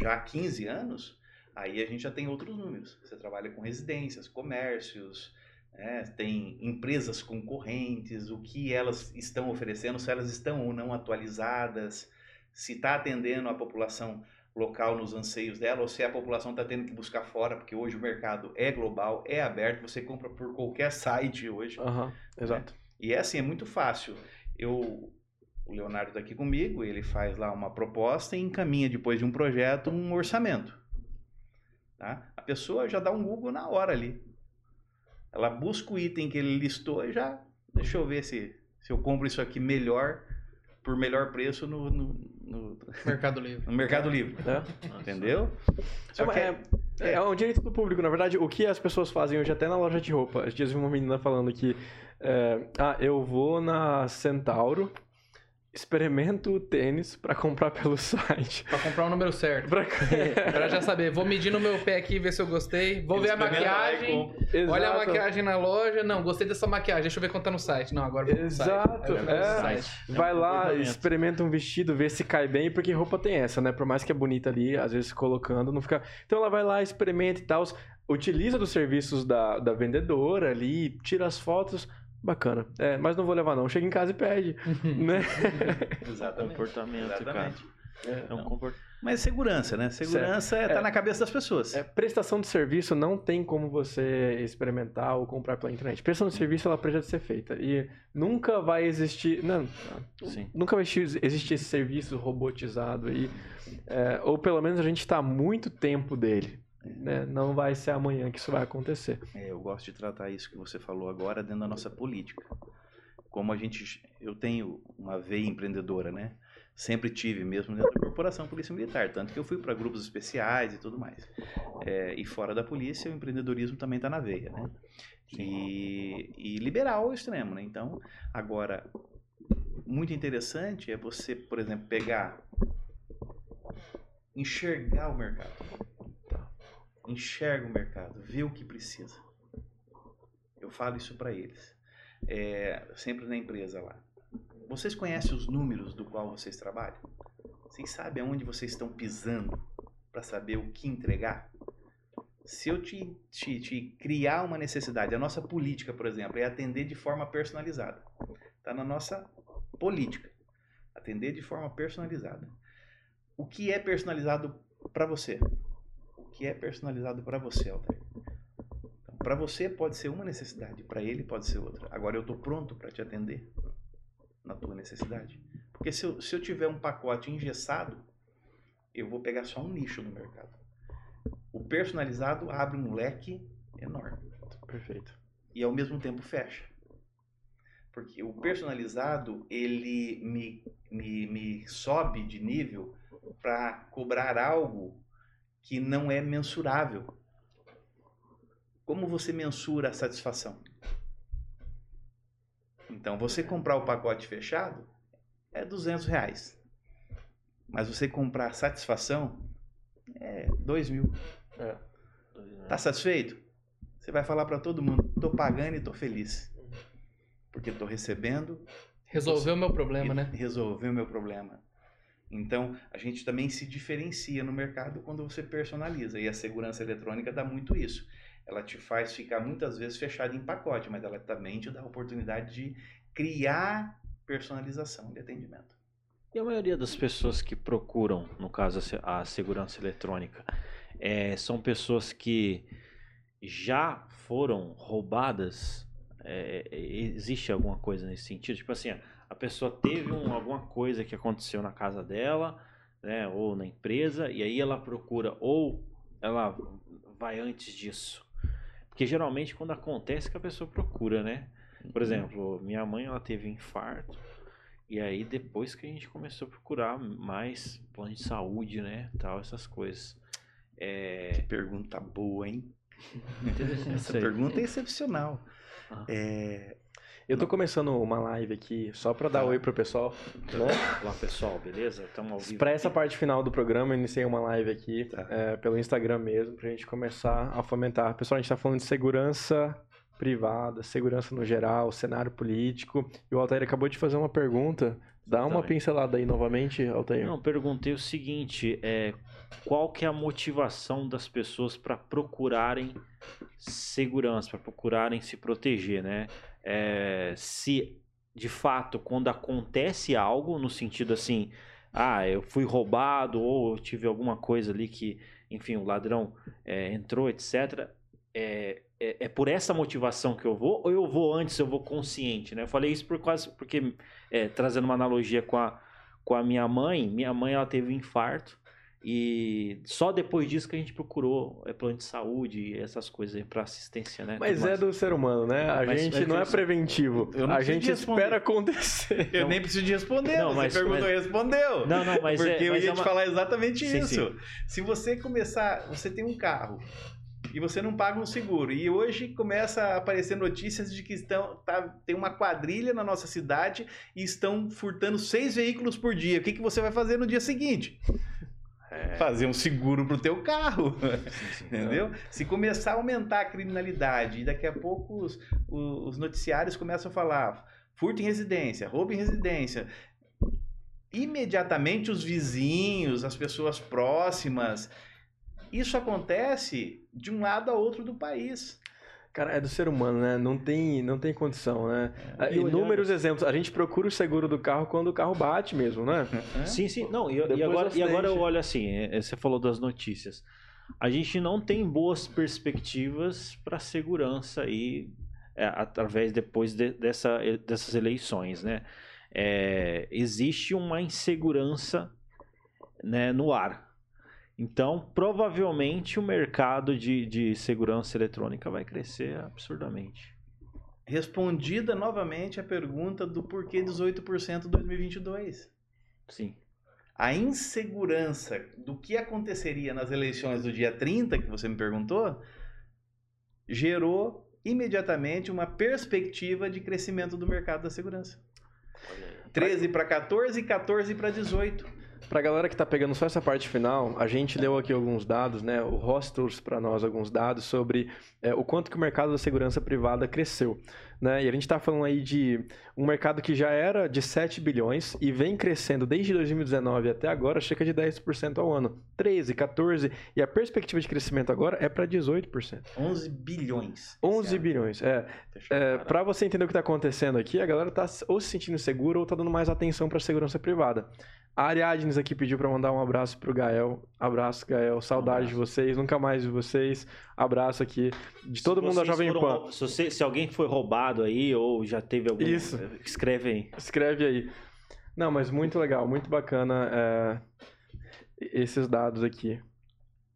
já há 15 anos, aí a gente já tem outros números. Você trabalha com residências, comércios, é, tem empresas concorrentes, o que elas estão oferecendo, se elas estão ou não atualizadas, se está atendendo a população local nos anseios dela, ou se a população está tendo que buscar fora, porque hoje o mercado é global, é aberto, você compra por qualquer site hoje. Uhum, exato. Né? E é assim, é muito fácil. Eu, o Leonardo está aqui comigo, ele faz lá uma proposta e encaminha depois de um projeto um orçamento. Tá? A pessoa já dá um Google na hora ali. Ela busca o item que ele listou e já, deixa eu ver se, se eu compro isso aqui melhor, por melhor preço no, no, no Mercado [LAUGHS] Livre. No Mercado Livre. É. Entendeu? Só que é, é, é, um direito do público, na verdade. O que as pessoas fazem hoje, até na loja de roupa. Às dias vi uma menina falando que. É, ah, eu vou na Centauro experimento o tênis para comprar pelo site. Para comprar o número certo. Pra... [LAUGHS] pra já saber. Vou medir no meu pé aqui, ver se eu gostei. Vou ver a maquiagem. Olha a maquiagem na loja. Não, gostei dessa maquiagem. Deixa eu ver quanto tá no site. Não, agora vou Exato. No site. É. Vai lá, experimenta um vestido, vê se cai bem, porque roupa tem essa, né? Por mais que é bonita ali, às vezes colocando, não fica. Então ela vai lá, experimenta e tal. Utiliza dos serviços da, da vendedora ali, tira as fotos Bacana. É, mas não vou levar não. Chega em casa e pede. [LAUGHS] né? [LAUGHS] Exatamente. Comportamento, Exatamente. cara. É, é um comportamento. Mas segurança, né? Segurança está é, na cabeça das pessoas. É, prestação de serviço não tem como você experimentar ou comprar pela internet. Prestação de serviço ela precisa ser feita. E nunca vai existir. Não, Sim. nunca vai existir esse serviço robotizado aí. É, ou pelo menos a gente está há muito tempo dele. Né? Não vai ser amanhã que isso vai acontecer. É, eu gosto de tratar isso que você falou agora dentro da nossa política. Como a gente, eu tenho uma veia empreendedora, né? Sempre tive mesmo dentro da corporação Polícia Militar, tanto que eu fui para grupos especiais e tudo mais. É, e fora da polícia, o empreendedorismo também está na veia, né? E, e liberal ao extremo, né? Então, agora, muito interessante é você, por exemplo, pegar, enxergar o mercado enxerga o mercado, vê o que precisa. Eu falo isso para eles. é, sempre na empresa lá. Vocês conhecem os números do qual vocês trabalham? Vocês sabem aonde vocês estão pisando para saber o que entregar? Se eu te, te, te, criar uma necessidade, a nossa política, por exemplo, é atender de forma personalizada. Está na nossa política. Atender de forma personalizada. O que é personalizado para você? Que é personalizado para você, Altair? Então, para você pode ser uma necessidade, para ele pode ser outra. Agora eu estou pronto para te atender na tua necessidade. Porque se eu, se eu tiver um pacote engessado, eu vou pegar só um nicho no mercado. O personalizado abre um leque enorme. Perfeito. E ao mesmo tempo fecha. Porque o personalizado, ele me, me, me sobe de nível para cobrar algo que não é mensurável. Como você mensura a satisfação? Então, você comprar o pacote fechado é 200 reais. Mas você comprar satisfação é 2 mil. É. Tá satisfeito? Você vai falar para todo mundo: tô pagando e tô feliz. Porque tô recebendo. Resolveu o meu problema, né? Resolveu o meu problema. Então, a gente também se diferencia no mercado quando você personaliza. E a segurança eletrônica dá muito isso. Ela te faz ficar muitas vezes fechado em pacote, mas ela também te dá a oportunidade de criar personalização de atendimento. E a maioria das pessoas que procuram, no caso, a segurança eletrônica, é, são pessoas que já foram roubadas? É, existe alguma coisa nesse sentido? Tipo assim, a pessoa teve um, alguma coisa que aconteceu na casa dela, né, ou na empresa, e aí ela procura, ou ela vai antes disso. Porque geralmente quando acontece que a pessoa procura, né? Por uhum. exemplo, minha mãe ela teve um infarto, e aí depois que a gente começou a procurar mais plano de saúde, né, tal, essas coisas. É... Que pergunta boa, hein? Essa pergunta é excepcional. Ah. É, eu tô começando uma live aqui só para dar tá. oi pro pessoal. Né? Olá, pessoal, beleza? Estamos ao vivo. Para essa parte final do programa, eu iniciei uma live aqui tá. é, pelo Instagram mesmo, pra gente começar a fomentar. Pessoal, a gente tá falando de segurança privada, segurança no geral, cenário político. E o Altair acabou de fazer uma pergunta. Dá uma pincelada aí novamente, Altair. Não, perguntei o seguinte: é, qual que é a motivação das pessoas para procurarem segurança, para procurarem se proteger, né? É, se de fato quando acontece algo no sentido assim, ah, eu fui roubado ou eu tive alguma coisa ali que, enfim, o ladrão é, entrou, etc. É, é, é, por essa motivação que eu vou ou eu vou antes, eu vou consciente, né? Eu falei isso por quase porque é, trazendo uma analogia com a, com a minha mãe, minha mãe ela teve um infarto e só depois disso que a gente procurou é, plano de saúde e essas coisas para assistência, né? Mas é do ser humano, né? A mas, gente não é preventivo. a gente espera acontecer. Eu não. nem preciso de responder. Não, você perguntou mas... e respondeu. Não, não, mas Porque é, eu mas ia é uma... te falar exatamente sim, isso. Sim. Se você começar... Você tem um carro e você não paga um seguro. E hoje começa a aparecer notícias de que estão, tá, tem uma quadrilha na nossa cidade e estão furtando seis veículos por dia. O que, que você vai fazer no dia seguinte? É. Fazer um seguro pro teu carro. [LAUGHS] Entendeu? Se começar a aumentar a criminalidade e daqui a pouco os, os noticiários começam a falar furto em residência, roubo em residência, imediatamente os vizinhos, as pessoas próximas, isso acontece de um lado a outro do país. Cara, é do ser humano, né? Não tem, não tem condição, né? É. Inúmeros exemplos. A gente procura o seguro do carro quando o carro bate mesmo, né? É. Sim, sim. Não, e, e agora, e agora eu olho assim, é, você falou das notícias. A gente não tem boas perspectivas para segurança aí é, através depois de, dessa, dessas eleições, né? É, existe uma insegurança né, no ar. Então, provavelmente o mercado de, de segurança eletrônica vai crescer absurdamente. Respondida novamente a pergunta do porquê 18% em 2022. Sim. A insegurança do que aconteceria nas eleições do dia 30, que você me perguntou, gerou imediatamente uma perspectiva de crescimento do mercado da segurança. 13 para 14 e 14 para 18. Para a galera que está pegando só essa parte final, a gente deu aqui alguns dados, né? O Ross trouxe para nós alguns dados sobre é, o quanto que o mercado da segurança privada cresceu. né? E a gente está falando aí de um mercado que já era de 7 bilhões e vem crescendo desde 2019 até agora cerca de 10% ao ano. 13, 14 e a perspectiva de crescimento agora é para 18%. 11 bilhões. 11 bilhões, é. é para você entender o que está acontecendo aqui, a galera está ou se sentindo segura ou está dando mais atenção para a segurança privada. A Ariadnes aqui pediu para mandar um abraço pro Gael. Abraço, Gael. Saudade um de vocês. Nunca mais de vocês. Abraço aqui de todo se mundo da Jovem Pan. Se, você, se, alguém foi roubado aí ou já teve algum... Isso. Escreve aí. Escreve aí. Não, mas muito legal. Muito bacana é, esses dados aqui.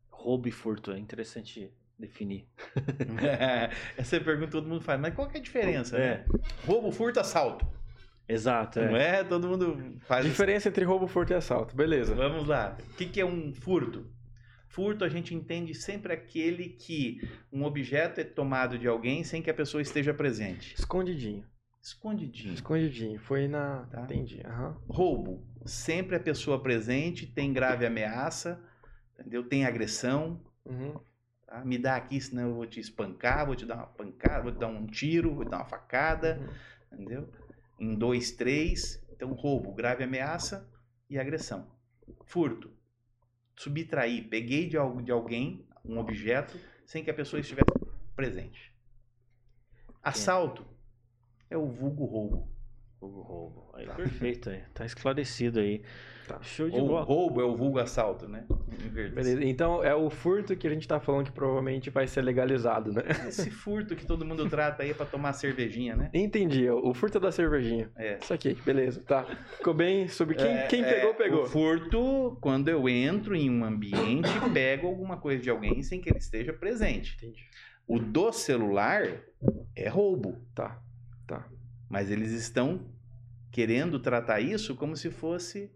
Roubo e furto. É interessante definir. [LAUGHS] é, essa pergunta todo mundo faz. Mas qual que é a diferença? É. Né? Roubo, furto, assalto. Exato. Não é? é? Todo mundo faz. Diferença entre roubo, furto e assalto. Beleza. Vamos lá. O que, que é um furto? Furto a gente entende sempre aquele que um objeto é tomado de alguém sem que a pessoa esteja presente. Escondidinho. Escondidinho. Escondidinho. Foi na. Tá. Entendi. Uhum. Roubo. Sempre a pessoa presente, tem grave ameaça, entendeu? Tem agressão. Uhum. Tá? Me dá aqui, senão eu vou te espancar, vou te dar uma pancada, vou te dar um tiro, vou te dar uma facada. Uhum. Entendeu? Em 2, 3. Então, roubo, grave ameaça e agressão. Furto, subtrair, peguei de, de alguém um objeto sem que a pessoa estivesse presente. Assalto é o vulgo roubo. Vulgo roubo. Aí, tá. Perfeito, aí. tá esclarecido aí. Tá. Show de Ou bola. roubo é o vulgo assalto, né? Beleza. Então é o furto que a gente tá falando que provavelmente vai ser legalizado, né? [LAUGHS] Esse furto que todo mundo trata aí para tomar cervejinha, né? Entendi. O furto da cervejinha. É. Isso aqui, beleza. Tá. Ficou bem sobre quem, é, quem pegou, é, pegou. O furto, quando eu entro em um ambiente, [COUGHS] pego alguma coisa de alguém sem que ele esteja presente. Entendi. O do celular é roubo. Tá. Tá. Mas eles estão querendo tratar isso como se fosse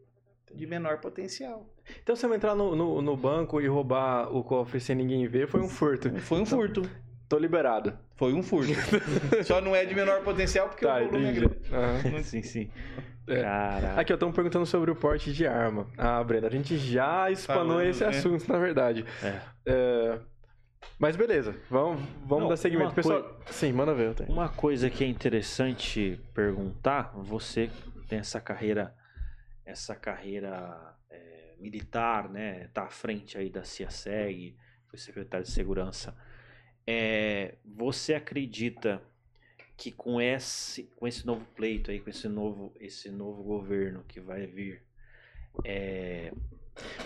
de menor potencial. Então, se eu entrar no, no, no, banco e roubar o cofre sem ninguém ver, foi um furto. Foi um furto. Tô liberado. Foi um furto. [LAUGHS] Só não é de menor potencial porque tá, o volume entendi. é grande. Uhum. sim, sim. É. Caraca. Aqui, eu tô perguntando sobre o porte de arma. Ah, Brenda, a gente já espanou Falando, esse né? assunto, na verdade. É. é. Mas beleza, vamos, vamos não, dar seguimento. Pessoal, coi... sim, manda ver. Uma coisa que é interessante perguntar, você tem essa carreira essa carreira é, militar, né? Tá à frente aí da CIASEG, foi secretário de segurança. É, você acredita que com esse, com esse novo pleito aí, com esse novo, esse novo governo que vai vir, é,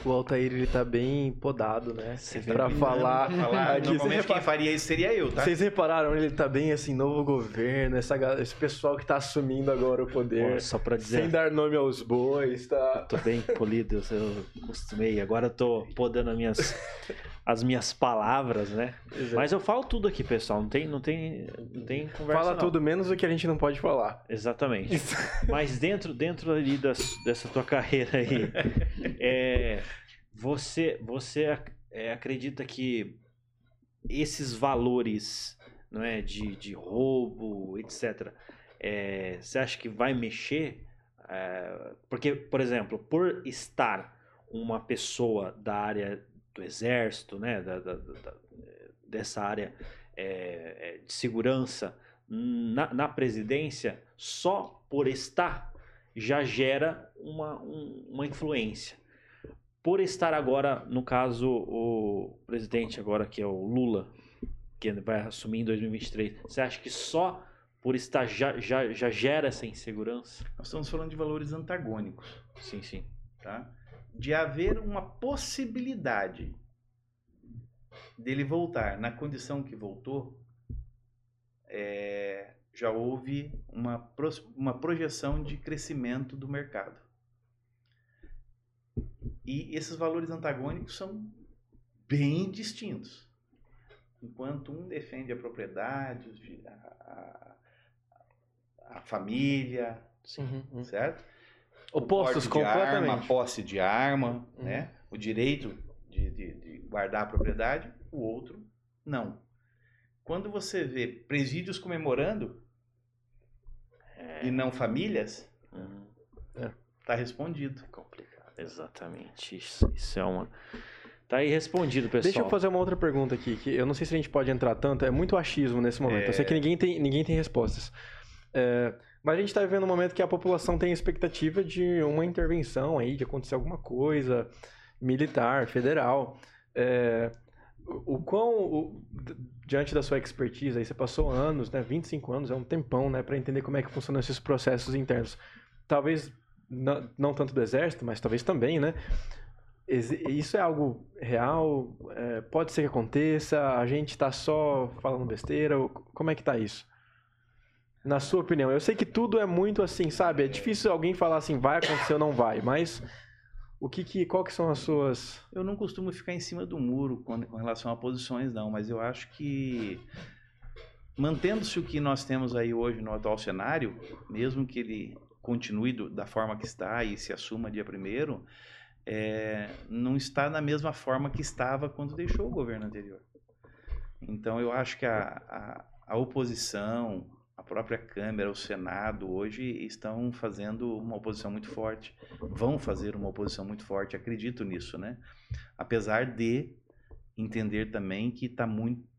o Altair, ele tá bem podado, né? Pra falar. falar. Normalmente quem faria isso seria eu, tá? Vocês repararam, ele tá bem assim, novo governo, essa, esse pessoal que tá assumindo agora o poder. Pô, só pra dizer. Sem dar nome aos bois, tá? Eu tô bem polido, eu costumei. Agora eu tô podando as minhas, as minhas palavras, né? Exato. Mas eu falo tudo aqui, pessoal. Não tem, não tem, não tem conversa. Fala não. tudo menos o que a gente não pode falar. Exatamente. [LAUGHS] Mas dentro, dentro ali das, dessa tua carreira aí. É, é, você você é, acredita que esses valores não é, de, de roubo, etc., é, você acha que vai mexer? É, porque, por exemplo, por estar uma pessoa da área do exército, né, da, da, da dessa área é, é, de segurança na, na, presidência, só por estar já gera uma, um, uma influência por estar agora, no caso, o presidente agora, que é o Lula, que vai assumir em 2023, você acha que só por estar já, já, já gera essa insegurança? Nós estamos falando de valores antagônicos. Sim, sim. Tá? De haver uma possibilidade dele voltar na condição que voltou, é, já houve uma, uma projeção de crescimento do mercado. E esses valores antagônicos são bem distintos. Enquanto um defende a propriedade, a, a, a família, Sim. Uhum. certo? Opostos o completamente. Arma, a posse de arma, uhum. né? o direito de, de, de guardar a propriedade, o outro não. Quando você vê presídios comemorando é. e não famílias, uhum. é. tá respondido. É complicado. Exatamente. Isso, isso é uma. Tá aí respondido, pessoal. Deixa eu fazer uma outra pergunta aqui, que eu não sei se a gente pode entrar tanto, é muito achismo nesse momento. É... Eu sei que ninguém tem, ninguém tem respostas. É, mas a gente está vivendo um momento que a população tem expectativa de uma intervenção aí, de acontecer alguma coisa militar, federal. É, o quão, o, diante da sua expertise, aí você passou anos, né, 25 anos, é um tempão, né, para entender como é que funcionam esses processos internos. Talvez não, não tanto do exército, mas talvez também, né? Isso é algo real? É, pode ser que aconteça? A gente está só falando besteira? Como é que tá isso? Na sua opinião, eu sei que tudo é muito assim, sabe? É difícil alguém falar assim, vai acontecer ou não vai, mas o que, que qual que são as suas? Eu não costumo ficar em cima do muro com, com relação a posições, não, mas eu acho que mantendo-se o que nós temos aí hoje no atual cenário, mesmo que ele continue do, da forma que está e se assuma dia primeiro, é, não está na mesma forma que estava quando deixou o governo anterior. Então eu acho que a, a, a oposição, a própria Câmara, o Senado, hoje estão fazendo uma oposição muito forte. Vão fazer uma oposição muito forte, acredito nisso, né? Apesar de entender também que está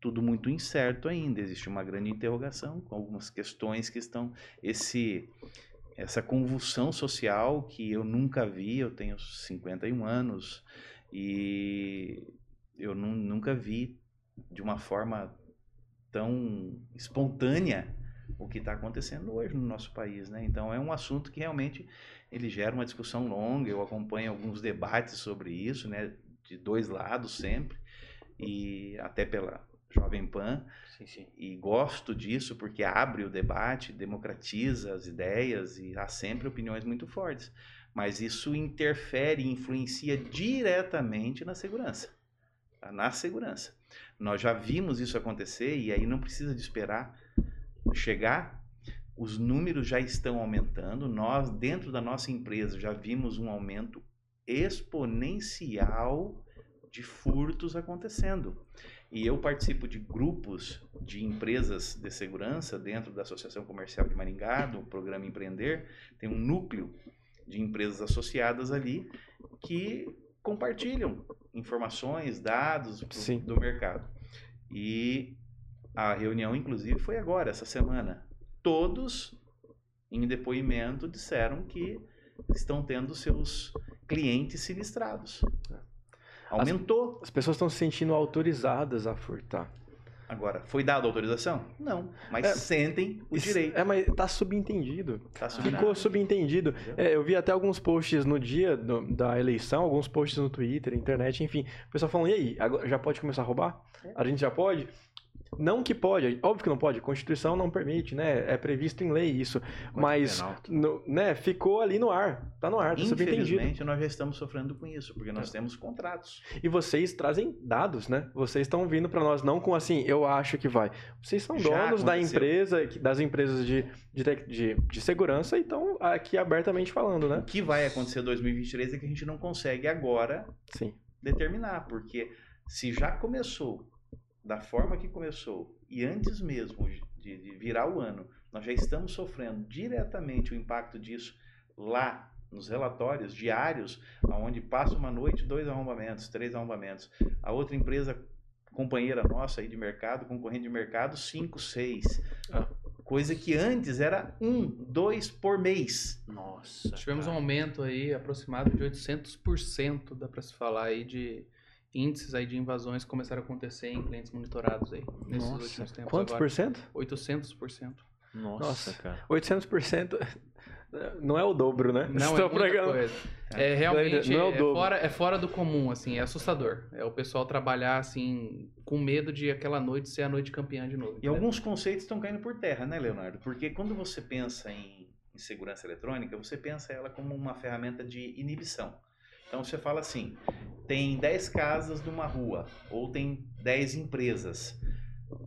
tudo muito incerto ainda. Existe uma grande interrogação com algumas questões que estão. Esse, essa convulsão social que eu nunca vi, eu tenho 51 anos e eu nunca vi de uma forma tão espontânea o que está acontecendo hoje no nosso país, né? Então é um assunto que realmente ele gera uma discussão longa. Eu acompanho alguns debates sobre isso, né? De dois lados sempre e até pela Jovem Pan sim, sim. e gosto disso porque abre o debate, democratiza as ideias e há sempre opiniões muito fortes. Mas isso interfere e influencia diretamente na segurança, tá? na segurança. Nós já vimos isso acontecer e aí não precisa de esperar chegar, os números já estão aumentando. Nós, dentro da nossa empresa, já vimos um aumento exponencial de furtos acontecendo. E eu participo de grupos de empresas de segurança dentro da Associação Comercial de Maringá, do programa Empreender. Tem um núcleo de empresas associadas ali que compartilham informações, dados do, do mercado. E a reunião, inclusive, foi agora, essa semana. Todos, em depoimento, disseram que estão tendo seus clientes sinistrados. Aumentou. As, as pessoas estão se sentindo autorizadas a furtar. Agora, foi dada autorização? Não. Mas é, sentem o direito. É, mas tá subentendido. Tá Ficou subentendido. É, eu vi até alguns posts no dia do, da eleição, alguns posts no Twitter, internet, enfim. O pessoal falando, e aí, já pode começar a roubar? É. A gente já pode? Não que pode, óbvio que não pode, a Constituição não permite, né? É previsto em lei isso. mas, no, né, ficou ali no ar. Tá no ar, tá Infelizmente, nós já estamos sofrendo com isso, porque nós é. temos contratos. E vocês trazem dados, né? Vocês estão vindo para nós não com assim, eu acho que vai. Vocês são já donos aconteceu. da empresa, das empresas de, de, de, de segurança e estão aqui abertamente falando, né? O que vai acontecer em 2023 é que a gente não consegue agora Sim. determinar, porque se já começou da forma que começou e antes mesmo de, de, virar o ano, nós já estamos sofrendo diretamente o impacto disso lá nos relatórios diários, onde passa uma noite dois arrombamentos, três arrombamentos. A outra empresa companheira nossa aí de mercado, concorrente de mercado, cinco, seis. Ah. Coisa que antes era um, dois por mês. Nossa. Tivemos cara. um aumento aí aproximado de 800%, dá para se falar aí de índices aí de invasões começaram a acontecer em clientes monitorados aí nesses Nossa, últimos tempos. Quantos agora. por cento? 800%. Nossa, Nossa, cara. 800% [LAUGHS] não é o dobro, né? Não Estou é muita coisa. É, é realmente não é, é, fora, é fora do comum, assim, é assustador. É o pessoal trabalhar, assim, com medo de aquela noite ser a noite campeã de novo. E alguns conceitos estão caindo por terra, né, Leonardo? Porque quando você pensa em, em segurança eletrônica, você pensa ela como uma ferramenta de inibição. Então você fala assim: tem 10 casas numa rua, ou tem 10 empresas.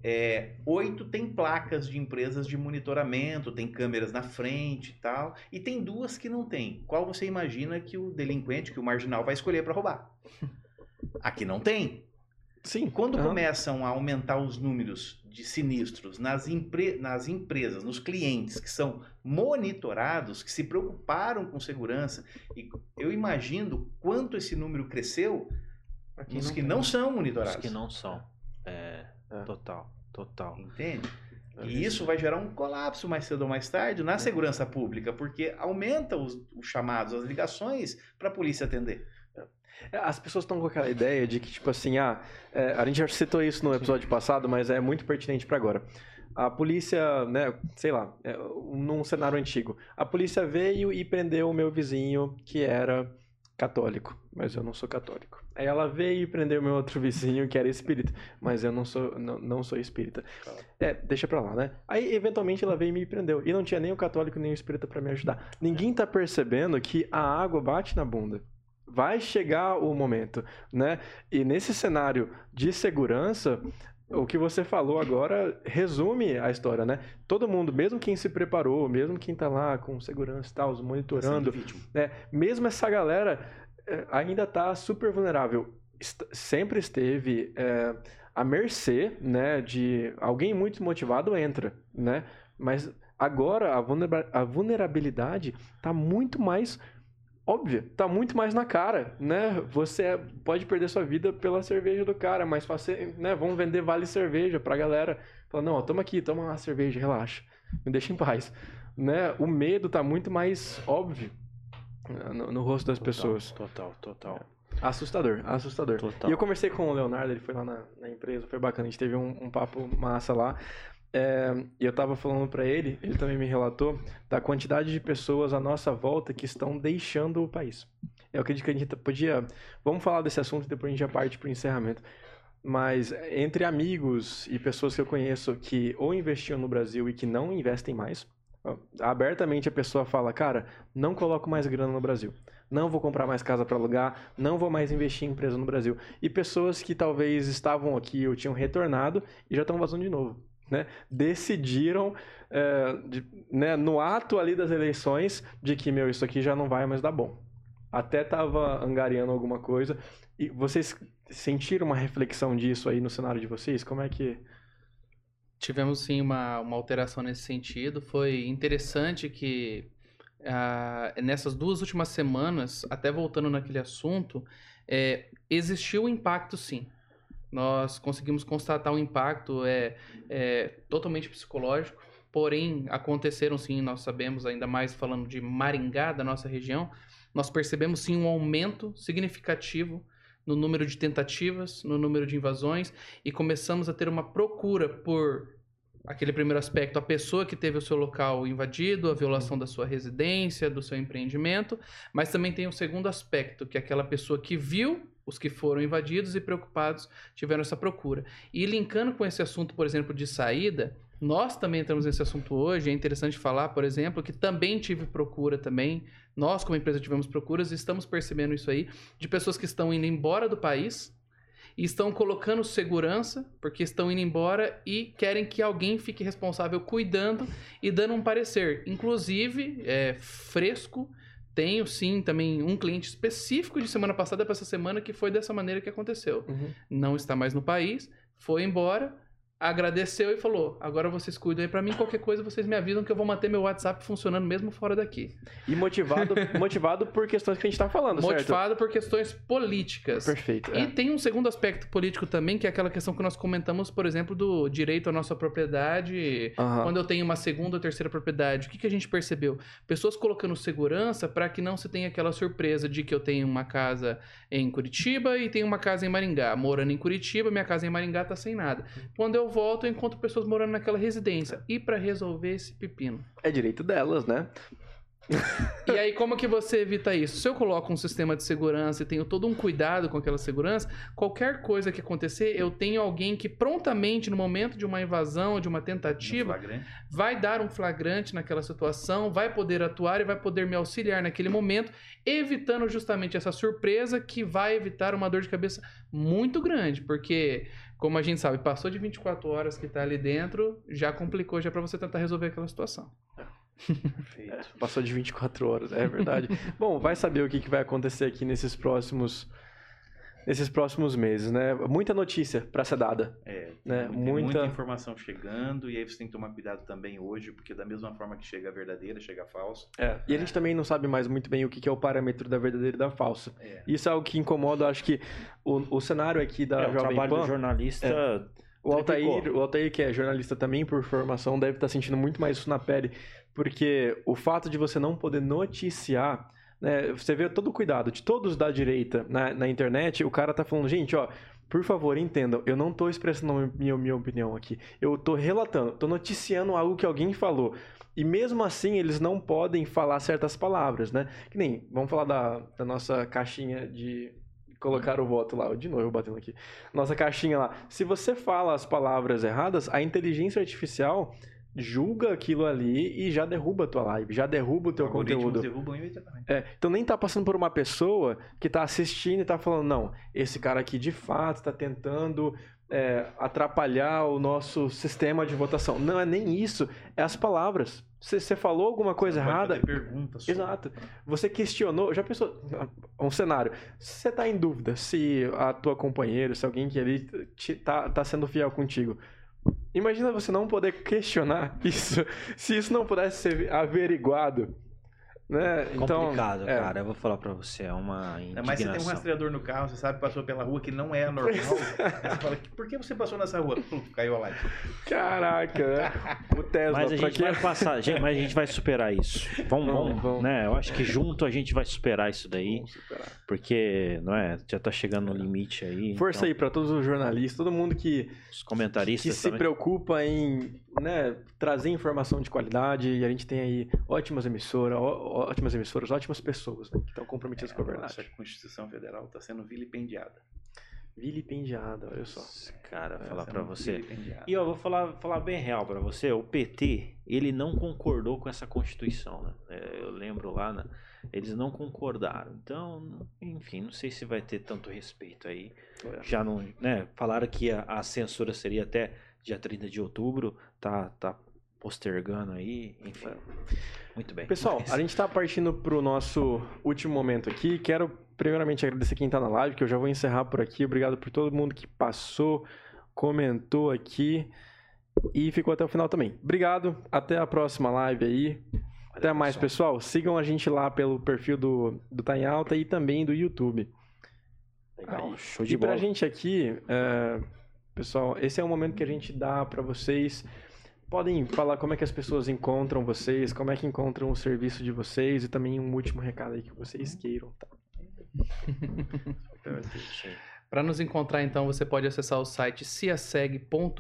É, oito tem placas de empresas de monitoramento, tem câmeras na frente e tal, e tem duas que não tem. Qual você imagina que o delinquente, que o marginal vai escolher para roubar? [LAUGHS] Aqui não tem. Sim. Quando uhum. começam a aumentar os números de sinistros nas, empre nas empresas, nos clientes que são monitorados, que se preocuparam com segurança, e eu imagino quanto esse número cresceu, Os que não são monitorados. Os que não são. É, é. total, total. Entende? E isso vai gerar um colapso mais cedo ou mais tarde na segurança pública, porque aumenta os, os chamados, as ligações para a polícia atender. É, as pessoas estão com aquela ideia de que, tipo assim, ah, é, a gente já citou isso no episódio passado, mas é muito pertinente para agora. A polícia, né, sei lá, é, num cenário antigo, a polícia veio e prendeu o meu vizinho que era católico, mas eu não sou católico. Aí ela veio e prendeu meu outro vizinho que era espírita, mas eu não sou, não, não sou espírita. É, deixa pra lá, né? Aí eventualmente ela veio e me prendeu. E não tinha nem o católico nem o espírita para me ajudar. Ninguém tá percebendo que a água bate na bunda. Vai chegar o momento, né? E nesse cenário de segurança, o que você falou agora resume a história, né? Todo mundo, mesmo quem se preparou, mesmo quem tá lá com segurança e tal, monitorando, né? mesmo essa galera é, ainda tá super vulnerável. Sempre esteve é, à mercê, né, de alguém muito motivado entra, né? Mas agora a vulnerabilidade tá muito mais óbvia, tá muito mais na cara, né? Você pode perder sua vida pela cerveja do cara, mas você, né, vamos vender vale cerveja pra galera. Fala, não, toma aqui, toma uma cerveja, relaxa. Me deixa em paz. Né? O medo tá muito mais óbvio né, no, no rosto das total, pessoas. Total, total. Assustador, assustador. Total. E eu conversei com o Leonardo, ele foi lá na, na empresa, foi bacana, a gente teve um, um papo massa lá. É, eu estava falando para ele, ele também me relatou, da quantidade de pessoas à nossa volta que estão deixando o país. Eu acredito que a gente podia. Vamos falar desse assunto e depois a gente já parte para o encerramento. Mas entre amigos e pessoas que eu conheço que ou investiam no Brasil e que não investem mais, abertamente a pessoa fala: Cara, não coloco mais grana no Brasil. Não vou comprar mais casa para alugar, não vou mais investir em empresa no Brasil. E pessoas que talvez estavam aqui ou tinham retornado e já estão vazando de novo né, decidiram é, de, né, no ato ali das eleições de que, meu, isso aqui já não vai mais dar bom. Até estava angariando alguma coisa. E vocês sentiram uma reflexão disso aí no cenário de vocês? Como é que... Tivemos sim uma, uma alteração nesse sentido. Foi interessante que ah, nessas duas últimas semanas, até voltando naquele assunto, é, existiu impacto sim nós conseguimos constatar um impacto é, é totalmente psicológico, porém aconteceram sim, nós sabemos, ainda mais falando de Maringá, da nossa região, nós percebemos sim um aumento significativo no número de tentativas, no número de invasões e começamos a ter uma procura por aquele primeiro aspecto, a pessoa que teve o seu local invadido, a violação da sua residência, do seu empreendimento, mas também tem o um segundo aspecto, que é aquela pessoa que viu os que foram invadidos e preocupados tiveram essa procura. E linkando com esse assunto, por exemplo, de saída, nós também entramos nesse assunto hoje. É interessante falar, por exemplo, que também tive procura também. Nós, como empresa, tivemos procuras e estamos percebendo isso aí de pessoas que estão indo embora do país e estão colocando segurança porque estão indo embora e querem que alguém fique responsável cuidando e dando um parecer, inclusive é, fresco tenho sim também um cliente específico de semana passada para essa semana que foi dessa maneira que aconteceu. Uhum. Não está mais no país, foi embora, agradeceu e falou: agora vocês cuidam aí para mim, qualquer coisa vocês me avisam que eu vou manter meu WhatsApp funcionando mesmo fora daqui. E motivado, [LAUGHS] motivado por questões que a gente está falando, Motivado certo? por questões políticas. Perfeito. É. E tem um segundo aspecto político também, que é aquela questão que nós comentamos, por exemplo, do direito à nossa propriedade. Uhum. Quando eu tenho uma segunda ou terceira propriedade, o que, que a gente percebeu? Pessoas colocando segurança para que não se tenha aquela surpresa de que eu tenho uma casa em Curitiba e tenho uma casa em Maringá. Morando em Curitiba, minha casa em Maringá está sem nada. Quando eu volto, eu encontro pessoas morando naquela residência. E para resolver esse pepino? É direito delas, né? [LAUGHS] e aí, como que você evita isso? Se eu coloco um sistema de segurança e tenho todo um cuidado com aquela segurança, qualquer coisa que acontecer, eu tenho alguém que prontamente, no momento de uma invasão, de uma tentativa, vai dar um flagrante naquela situação, vai poder atuar e vai poder me auxiliar naquele momento, evitando justamente essa surpresa que vai evitar uma dor de cabeça muito grande, porque como a gente sabe, passou de 24 horas que está ali dentro, já complicou já para você tentar resolver aquela situação. É, [LAUGHS] passou de 24 horas, é verdade. [LAUGHS] Bom, vai saber o que, que vai acontecer aqui nesses próximos nesses próximos meses, né? Muita notícia para ser dada. É, Né, tem muita- muita informação chegando e aí você tem que tomar cuidado também hoje, porque da mesma forma que chega a verdadeira, chega a falsa. É, E a gente também não sabe mais muito bem o que é o parâmetro da verdadeira e da falsa. É. Isso é algo que incomoda, acho que o, o cenário aqui da É, o Jovem trabalho Pan. do jornalista. O Altair, o Altair, que é jornalista também por formação, deve estar sentindo muito mais isso na pele, porque o fato de você não poder noticiar, né, você vê todo o cuidado de todos da direita na, na internet, o cara tá falando, gente, ó, por favor, entendam, eu não tô expressando minha, minha opinião aqui, eu tô relatando, tô noticiando algo que alguém falou. E mesmo assim, eles não podem falar certas palavras, né? Que nem, vamos falar da, da nossa caixinha de colocar o voto lá, de novo batendo aqui. Nossa caixinha lá. Se você fala as palavras erradas, a inteligência artificial julga aquilo ali e já derruba a tua live, já derruba o teu conteúdo. derrubam imediatamente. É, então nem tá passando por uma pessoa que tá assistindo e tá falando, não, esse cara aqui de fato tá tentando é, atrapalhar o nosso sistema de votação. Não é nem isso, é as palavras. Você falou alguma coisa Você errada, sobre- Exato. Você questionou, já pensou, um cenário, você tá em dúvida se a tua companheira, se alguém que ali te, tá, tá sendo fiel contigo. Imagina você não poder questionar isso, [LAUGHS] se isso não pudesse ser averiguado, né? Então, complicado, é. cara. Eu vou falar pra você, é uma Ainda mais se tem um indignação. rastreador no carro, você sabe que passou pela rua que não é normal. Aí [LAUGHS] você fala, por que você passou nessa rua? Pum, caiu a live. Caraca, né? O Tesla, Mas a gente quê? vai passar, gente, mas a gente vai superar isso. Vamos, Vamos, vamos, vamos. né? Eu acho que junto a gente vai superar isso daí, Vamos superar. porque, não é, já tá chegando no limite aí. Força então, aí pra todos os jornalistas, todo mundo que Os que comentaristas se também. preocupa em né, trazer informação de qualidade e a gente tem aí ótimas emissoras, ó- ótimas emissoras, ótimas pessoas né, que estão comprometidas com a a verdade. nossa Constituição Federal está sendo vilipendiada. Vilipendiada, olha só. Cara, Tá falar pra você. vilipendiada. E eu vou falar, falar bem real pra você, o PT, ele não concordou com essa Constituição, né? É, Eu lembro lá, né? eles não concordaram. Então, enfim, não sei se vai ter tanto respeito aí. Já não, né? Falaram que a, a censura seria até dia 30 de outubro, tá, tá postergando aí, enfim. Muito bem. Pessoal, Mas- a gente está partindo pro nosso último momento aqui. Quero primeiramente agradecer quem está na live, que eu já vou encerrar por aqui. Obrigado por todo mundo que passou, comentou aqui e ficou até o final também. Obrigado, até a próxima live aí. Até mais, pessoal. Sigam a gente lá pelo perfil do, do Tá em Alta e também do YouTube. Legal, show de E pra bola. gente aqui, é, pessoal, esse é o momento que a gente dá pra vocês. Podem falar como é que as pessoas encontram vocês, como é que encontram o serviço de vocês e também um último recado aí que vocês queiram. Tá? [LAUGHS] Para nos encontrar, então, você pode acessar o site ciaseg.com.br,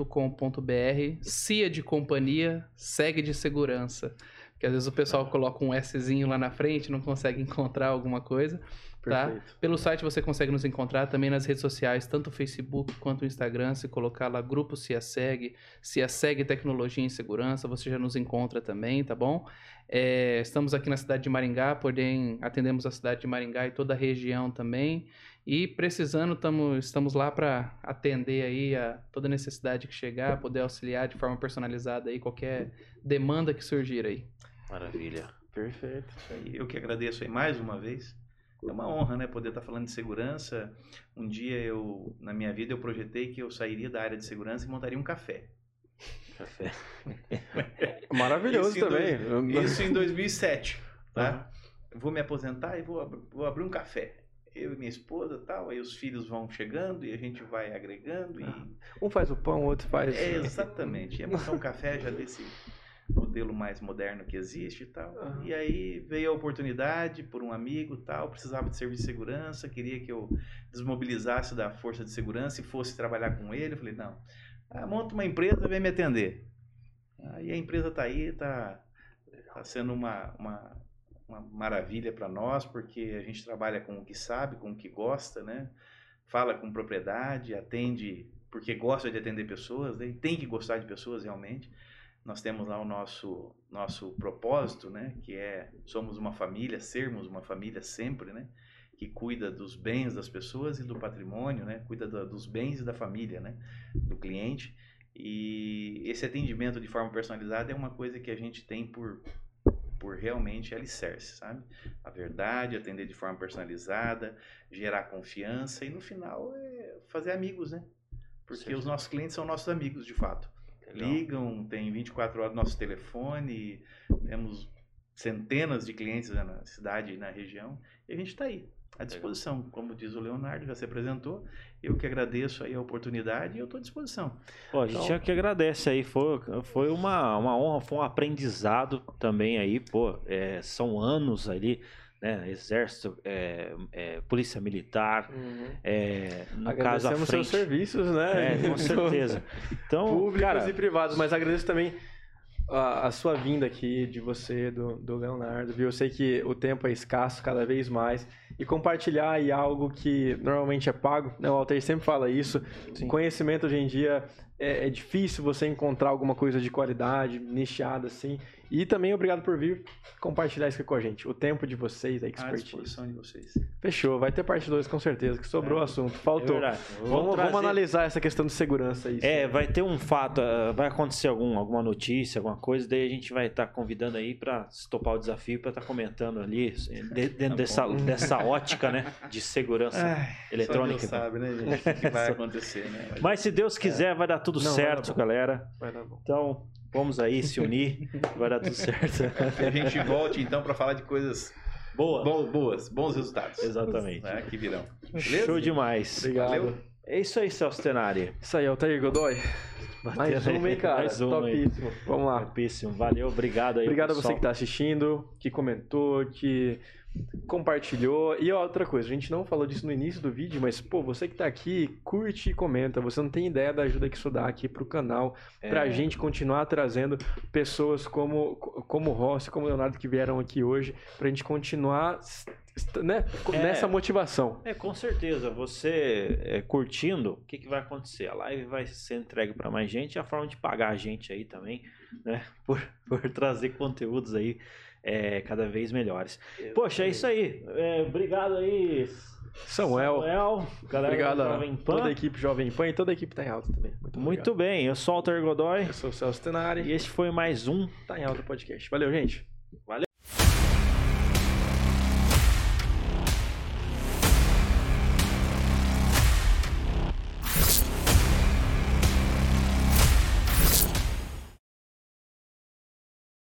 CIA de companhia, segue de segurança. Porque às vezes o pessoal coloca um Szinho lá na frente, não consegue [LAUGHS] encontrar alguma coisa. Tá? Perfeito. Pelo site você consegue nos encontrar também nas redes sociais, tanto o Facebook quanto o Instagram. Se colocar lá Grupo CIASEG, CIASEG Tecnologia em Segurança, você já nos encontra também, tá bom? É, estamos aqui na cidade de Maringá, porém atendemos a cidade de Maringá e toda a região também. E precisando, tamo, estamos lá para atender aí a toda necessidade que chegar, poder auxiliar de forma personalizada aí qualquer demanda que surgir aí. Maravilha. Perfeito. Isso aí. Eu que agradeço aí mais uma vez. É uma honra, né, poder estar falando de segurança. Um dia eu, na minha vida, eu projetei que eu sairia da área de segurança e montaria um café. Café. [LAUGHS] Maravilhoso Isso também. Isso em 2007, tá? Eu Vou me aposentar e vou, vou abrir um café. Eu e minha esposa tal, aí os filhos vão chegando e a gente vai agregando e... Um faz o pão, o outro faz. É, exatamente. Ia montar um café já desse modelo mais moderno que existe e tal. Aham. E aí veio a oportunidade por um amigo tal, precisava de serviço de segurança, queria que eu desmobilizasse da força de segurança e fosse trabalhar com ele. Eu falei, não, ah, monta uma empresa vem me atender. Aí a empresa tá aí, tá, tá sendo uma, uma, uma maravilha para nós, porque a gente trabalha com o que sabe, com o que gosta, né? Fala com propriedade, atende porque gosta de atender pessoas, né? tem que gostar de pessoas realmente. Nós temos lá o nosso nosso propósito, né, que é somos uma família, sermos uma família sempre, né, que cuida dos bens das pessoas e do patrimônio, né, cuida da- dos bens e da família, né, do cliente. E esse atendimento de forma personalizada é uma coisa que a gente tem por por realmente alicerce, sabe? A verdade, atender de forma personalizada, gerar confiança e no final é fazer amigos, né? Porque Certo. os nossos clientes são nossos amigos, de fato. Legal. Ligam, tem 24 horas no nosso telefone, temos centenas de clientes na cidade e na região, e a gente está aí, à disposição. Como diz o Leonardo, já se apresentou, eu que agradeço aí a oportunidade e eu estou à disposição. Pô, a gente Então- é que agradece aí, foi, foi uma, uma honra, foi um aprendizado também aí, pô, é, são anos ali, né, exército, é, é, polícia militar, é, no caso a Agradecemos frente, seus serviços, né? é, com [LAUGHS] certeza. Então, Públicos cara, e privados, mas agradeço também a, a sua vinda aqui, de você, do, do Leonardo, viu? Eu sei que o tempo é escasso cada vez mais e compartilhar aí algo que normalmente é pago, né? O Alter sempre fala isso, Sim. conhecimento hoje em dia é, é difícil você encontrar alguma coisa de qualidade, nichada assim. E também obrigado por vir compartilhar isso aqui com a gente. O tempo de vocês, a expertise. disposição de vocês. Fechou, vai ter parte 2 com certeza, que sobrou o assunto. é Faltou. verdade. vamos, Vamos vamos trazer- analisar essa questão de segurança aí. É, vai ter um fato, ah, vai acontecer algum, alguma notícia, alguma coisa, daí a gente vai estar convidando aí para topar o desafio, para estar comentando ali, de- [LAUGHS] dentro Tá dessa, dessa ótica, né, de segurança [LAUGHS] eletrônica. Só Deus sabe, né, gente? O que vai [LAUGHS] acontecer, né? Mas se Deus quiser, vai dar tudo Não, vai dar certo, galera. Vai dar bom. Então, vamos aí se unir, [LAUGHS] vai dar tudo certo. Que a gente volte então para falar de coisas Boa. bo- boas, bons resultados. Exatamente. Né, que virão. Beleza? Show demais. Obrigado. Valeu. É isso aí, Celso Tenari. Isso aí, Altair Godoy. Mais uma, hein, cara? Mais aí. Topíssimo. Vamos lá. Topíssimo. Valeu, obrigado aí. Obrigado a você pessoal. que está assistindo, que comentou, que compartilhou. E outra coisa, a gente não falou disso no início do vídeo, mas, pô, você que tá aqui, curte e comenta. Você não tem ideia da ajuda que isso dá aqui pro canal, pra É. gente continuar trazendo pessoas como, como o Rossi, como o Leonardo que vieram aqui hoje, pra gente continuar né, É. nessa motivação. É, com certeza. Você é, curtindo, o que, que vai acontecer? A live vai ser entregue para mais gente e a forma de pagar a gente aí também, né? [LAUGHS] Por, por trazer conteúdos aí é, cada vez melhores. Poxa, é isso aí. É, obrigado aí, Samuel, Samuel galera obrigado a Pan. toda a equipe Jovem Pan e toda a equipe tá em alta também. Muito, Muito bem, eu sou o Alter Godoy Eu sou o Celso Tenari e esse foi mais um tá em alta podcast. Valeu, gente.